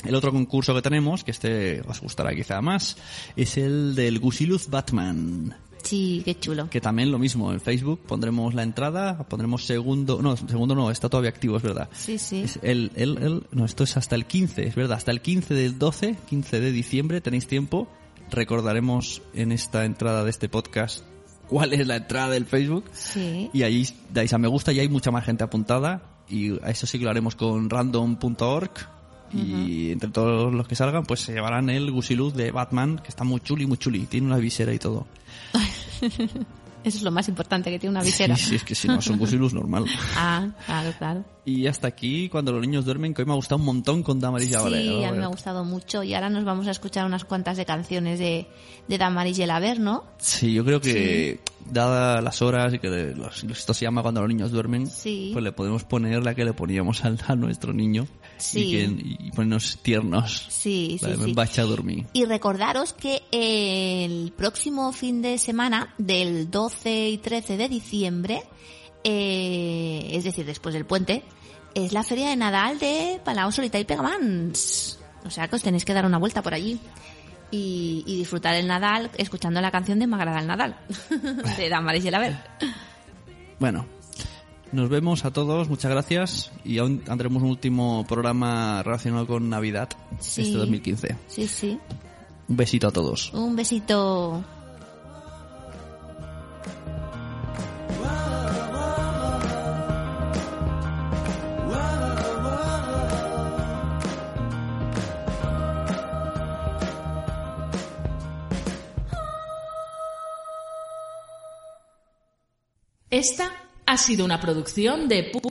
Speaker 1: El otro concurso que tenemos, que este os gustará quizá más, es el del Gusiluz Batman.
Speaker 2: Sí, qué chulo.
Speaker 1: Que también lo mismo, en Facebook pondremos la entrada, pondremos segundo, no, segundo no, está todavía activo, es verdad.
Speaker 2: Sí, sí.
Speaker 1: Es el, el, el- no, esto es hasta el 15, es verdad, hasta el 15 del 12, 15 de diciembre, tenéis tiempo. Recordaremos en esta entrada de este podcast cuál es la entrada del Facebook.
Speaker 2: Sí.
Speaker 1: Y ahí dais a me gusta y hay mucha más gente apuntada. Y a eso sí que lo haremos con random.org. Y entre todos los que salgan, pues se llevarán el Gusiluz de Batman, que está muy chuli, muy chuli. Tiene una visera y todo.
Speaker 2: Eso es lo más importante, que tiene una visera.
Speaker 1: Sí, sí, es que si no, es un Gusiluz normal.
Speaker 2: Ah, claro, claro.
Speaker 1: Y hasta aquí, cuando los niños duermen, que hoy me ha gustado un montón con Damaris y
Speaker 2: Sí,
Speaker 1: Aurelio.
Speaker 2: a mí me ha gustado mucho. Y ahora nos vamos a escuchar unas cuantas de canciones de, de Damaris y el Haber, ¿no?
Speaker 1: Sí, yo creo que, dadas las horas y que los- esto se llama cuando los niños duermen,
Speaker 2: Sí.
Speaker 1: pues le podemos poner la que le poníamos al- a, nuestro niño.
Speaker 2: Sí.
Speaker 1: Y, que, y ponernos tiernos.
Speaker 2: Sí, sí, sí.
Speaker 1: echa a dormir.
Speaker 2: Y recordaros que el próximo fin de semana, del 12 y 13 de diciembre, eh, es decir, después del puente, es la feria de Nadal de Palau Solita y Pegamans. O sea que os tenéis que dar una vuelta por allí. Y, y disfrutar el Nadal escuchando la canción de M'agrada el Nadal, de Damaris y el Haber.
Speaker 1: Bueno, nos vemos a todos, muchas gracias. Y aún tendremos un último programa relacionado con Navidad
Speaker 2: Sí.
Speaker 1: este 2015.
Speaker 2: Sí, sí.
Speaker 1: Un besito a todos.
Speaker 2: Un besito.
Speaker 4: Esta ha sido una producción de pu-